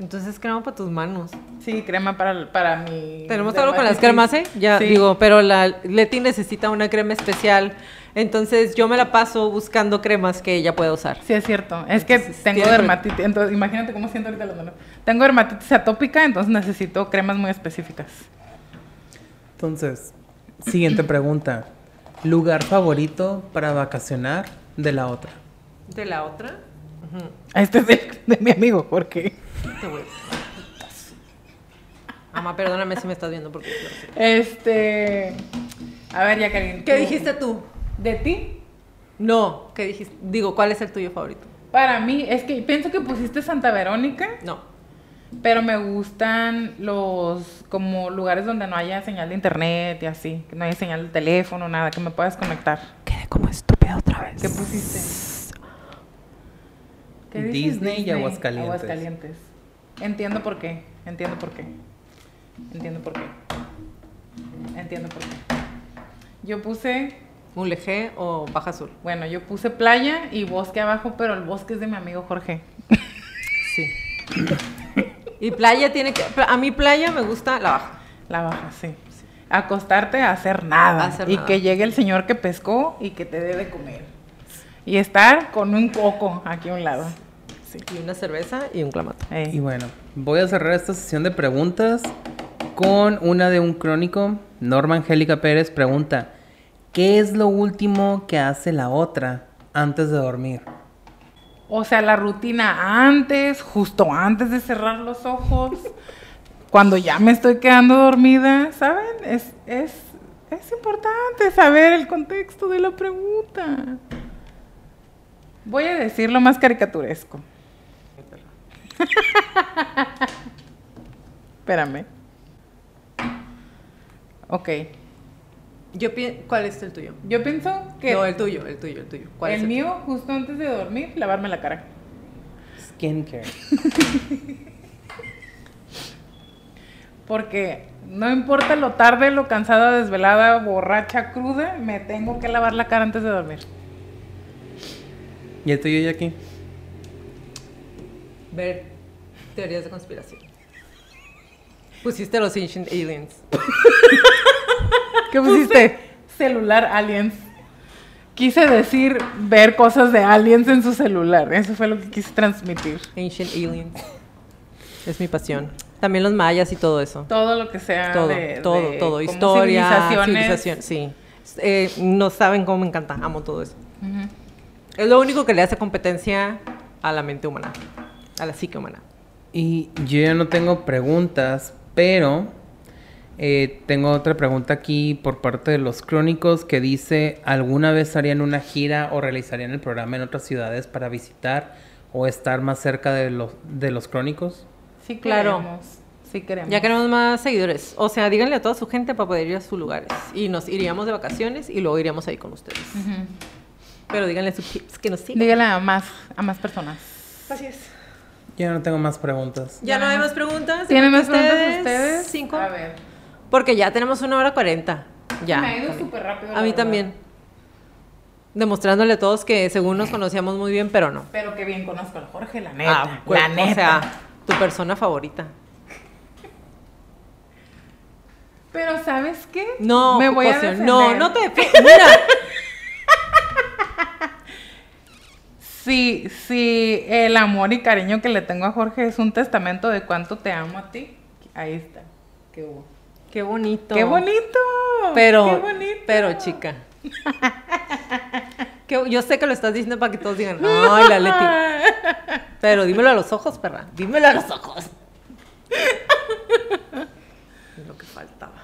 Entonces crema para tus manos.
Sí, crema para, para mi...
Tenemos algo con las cremas, ¿eh? Ya
Sí.
digo, pero la Leti necesita una crema especial. Entonces yo me la paso buscando cremas que ella pueda usar.
Sí, es cierto. Es que
Entonces,
tengo
tiene-
dermatitis. Entonces, imagínate cómo siento ahorita las manos. Tengo dermatitis atópica, entonces necesito cremas muy específicas.
Entonces, siguiente pregunta. ¿Lugar favorito para vacacionar de la otra?
¿De la otra?
Este es de, de mi amigo, porque
Te voy. <laughs> Mamá, perdóname si me estás viendo porque...
este. A ver, Jacqueline.
¿Qué
tú-
dijiste tú?
¿De ti?
No, ¿qué dijiste? Digo, ¿cuál es el tuyo favorito?
Para mí, es que pienso que pusiste Santa Verónica,
No.
pero me gustan los como lugares donde no haya señal de internet y así, que no haya señal de teléfono, nada, que me puedas conectar.
Quedé como estúpida otra vez.
¿Qué pusiste? ¿Qué dices?
Disney y Aguascalientes.
Aguascalientes. Entiendo por qué. Entiendo por qué. Entiendo por qué. Entiendo por qué. Yo puse,
¿Mulegé o Baja Azul?
bueno, yo puse playa y bosque abajo, pero el bosque es de mi amigo Jorge. <laughs>
Sí. Y playa tiene que... A mí playa me gusta la baja.
La baja, sí. Acostarte a hacer nada.
Hacer
y
nada.
que llegue el señor que pescó y que te dé de comer. Y estar con un coco aquí a un lado. Sí.
Y una cerveza y un clamato.
Eh.
Y bueno, voy a cerrar esta sesión de preguntas con una de un crónico. Norma Angélica Pérez pregunta, ¿qué es lo último que hace la otra antes de dormir?
O sea, la rutina antes, justo antes de cerrar los ojos, <laughs> cuando ya me estoy quedando dormida, ¿saben? Es, es, es importante saber el contexto de la pregunta. Voy a decir lo más caricaturesco. Espérame. Ok.
Yo ¿Cuál es el tuyo?
Yo pienso que
No, el tuyo, el tuyo, el tuyo. ¿Cuál es
el mío, justo antes de dormir, lavarme la cara.
Skincare. <laughs>
Porque no importa lo tarde, lo cansada, desvelada, borracha, cruda, me tengo que lavar la cara antes de dormir.
¿Y el tuyo, Jackie?
Ver teorías de conspiración. Pusiste los Ancient Aliens.
¿Qué pusiste? Celular aliens. Quise decir ver cosas de aliens en su celular. Eso fue lo que quise transmitir.
Ancient Aliens. Es mi pasión. También los mayas y todo eso.
Todo lo que sea
Todo,
de,
todo,
de
todo. Historia, civilización, sí. Eh, no saben cómo me encanta, amo todo eso.
Ujú.
Es lo único que le hace competencia a la mente humana, a la psique humana.
Y yo ya no tengo preguntas, pero eh, tengo otra pregunta aquí por parte de los crónicos que dice, ¿alguna vez harían una gira o realizarían el programa en otras ciudades para visitar o estar más cerca de los, de los crónicos?
Sí,
Claro.
queremos. Sí, queremos.
Ya queremos más seguidores. O sea, díganle a toda su gente para poder ir a sus lugares. Y nos iríamos de vacaciones y luego iríamos ahí con ustedes.
Ujú.
Pero díganle a sus tips que nos sigan.
Dígale a más, a más personas.
Así es.
Ya no tengo más preguntas.
¿Ya no hay más preguntas?
¿Tienen
¿De
más
de
preguntas ustedes?
Cinco.
A ver.
Porque ya tenemos una hora cuarenta. Ya.
Me ha ido súper rápido.
A mí
verdad.
también. Demostrándole a todos que según nos conocíamos muy bien, pero no.
Pero que bien conozco al Jorge, la neta.
Ah, pues,
la neta.
O sea, tu persona favorita.
Pero ¿sabes qué?
No,
me voy a defender.
No, no te. Mira,
Si, si el amor y cariño que le tengo a Jorge es un testamento de cuánto te amo a ti, ahí está. Qué,
qué bonito.
qué bonito.
Pero,
Qué bonito.
pero chica. <laughs> Que- yo sé que lo estás diciendo para que todos digan, ay, la Leti. <laughs> Pero dímelo a los ojos, perra. Dímelo a los ojos. <laughs> Lo que faltaba.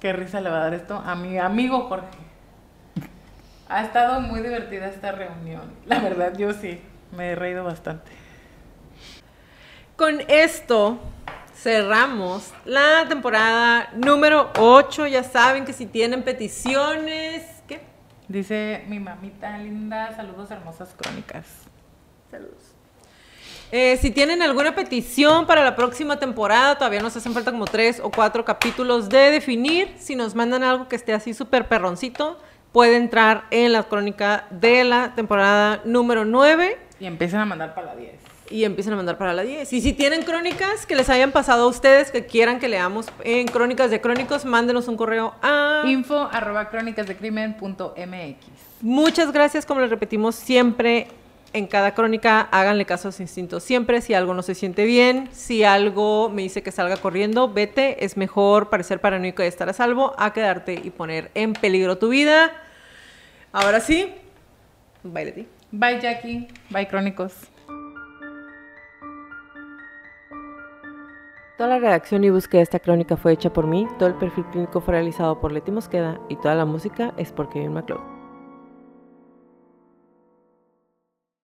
Qué risa le va a dar esto a mi amigo Jorge. Ha estado muy divertida esta reunión. La verdad, yo sí. Me he reído bastante.
Con esto cerramos la temporada número 8. Ya saben que si tienen peticiones, ¿qué?
Dice mi mamita linda, saludos hermosas crónicas.
Saludos. Eh, si tienen alguna petición para la próxima temporada, todavía nos hacen falta como tres o cuatro capítulos de definir. Si nos mandan algo que esté así súper perroncito, puede entrar en la crónica de la temporada número 9
Y empiezan a mandar para la 10.
y empiecen a mandar para la 10. Y si tienen crónicas que les hayan pasado a ustedes, que quieran que leamos en Crónicas de Crónicos, mándenos un correo a...
Info arroba crónicasdecrimen.mx.
Muchas gracias, como les repetimos siempre, en cada crónica, háganle caso a su instinto siempre. Si algo no se siente bien, si algo me dice que salga corriendo, vete. Es mejor parecer paranoico y estar a salvo a quedarte y poner en peligro tu vida. Ahora sí, bye Leti.
Bye Jackie. Bye crónicos.
Toda la redacción y búsqueda de esta crónica fue hecha por mí, todo el perfil clínico fue realizado por Leti Mosqueda y toda la música es por Kevin McLeod.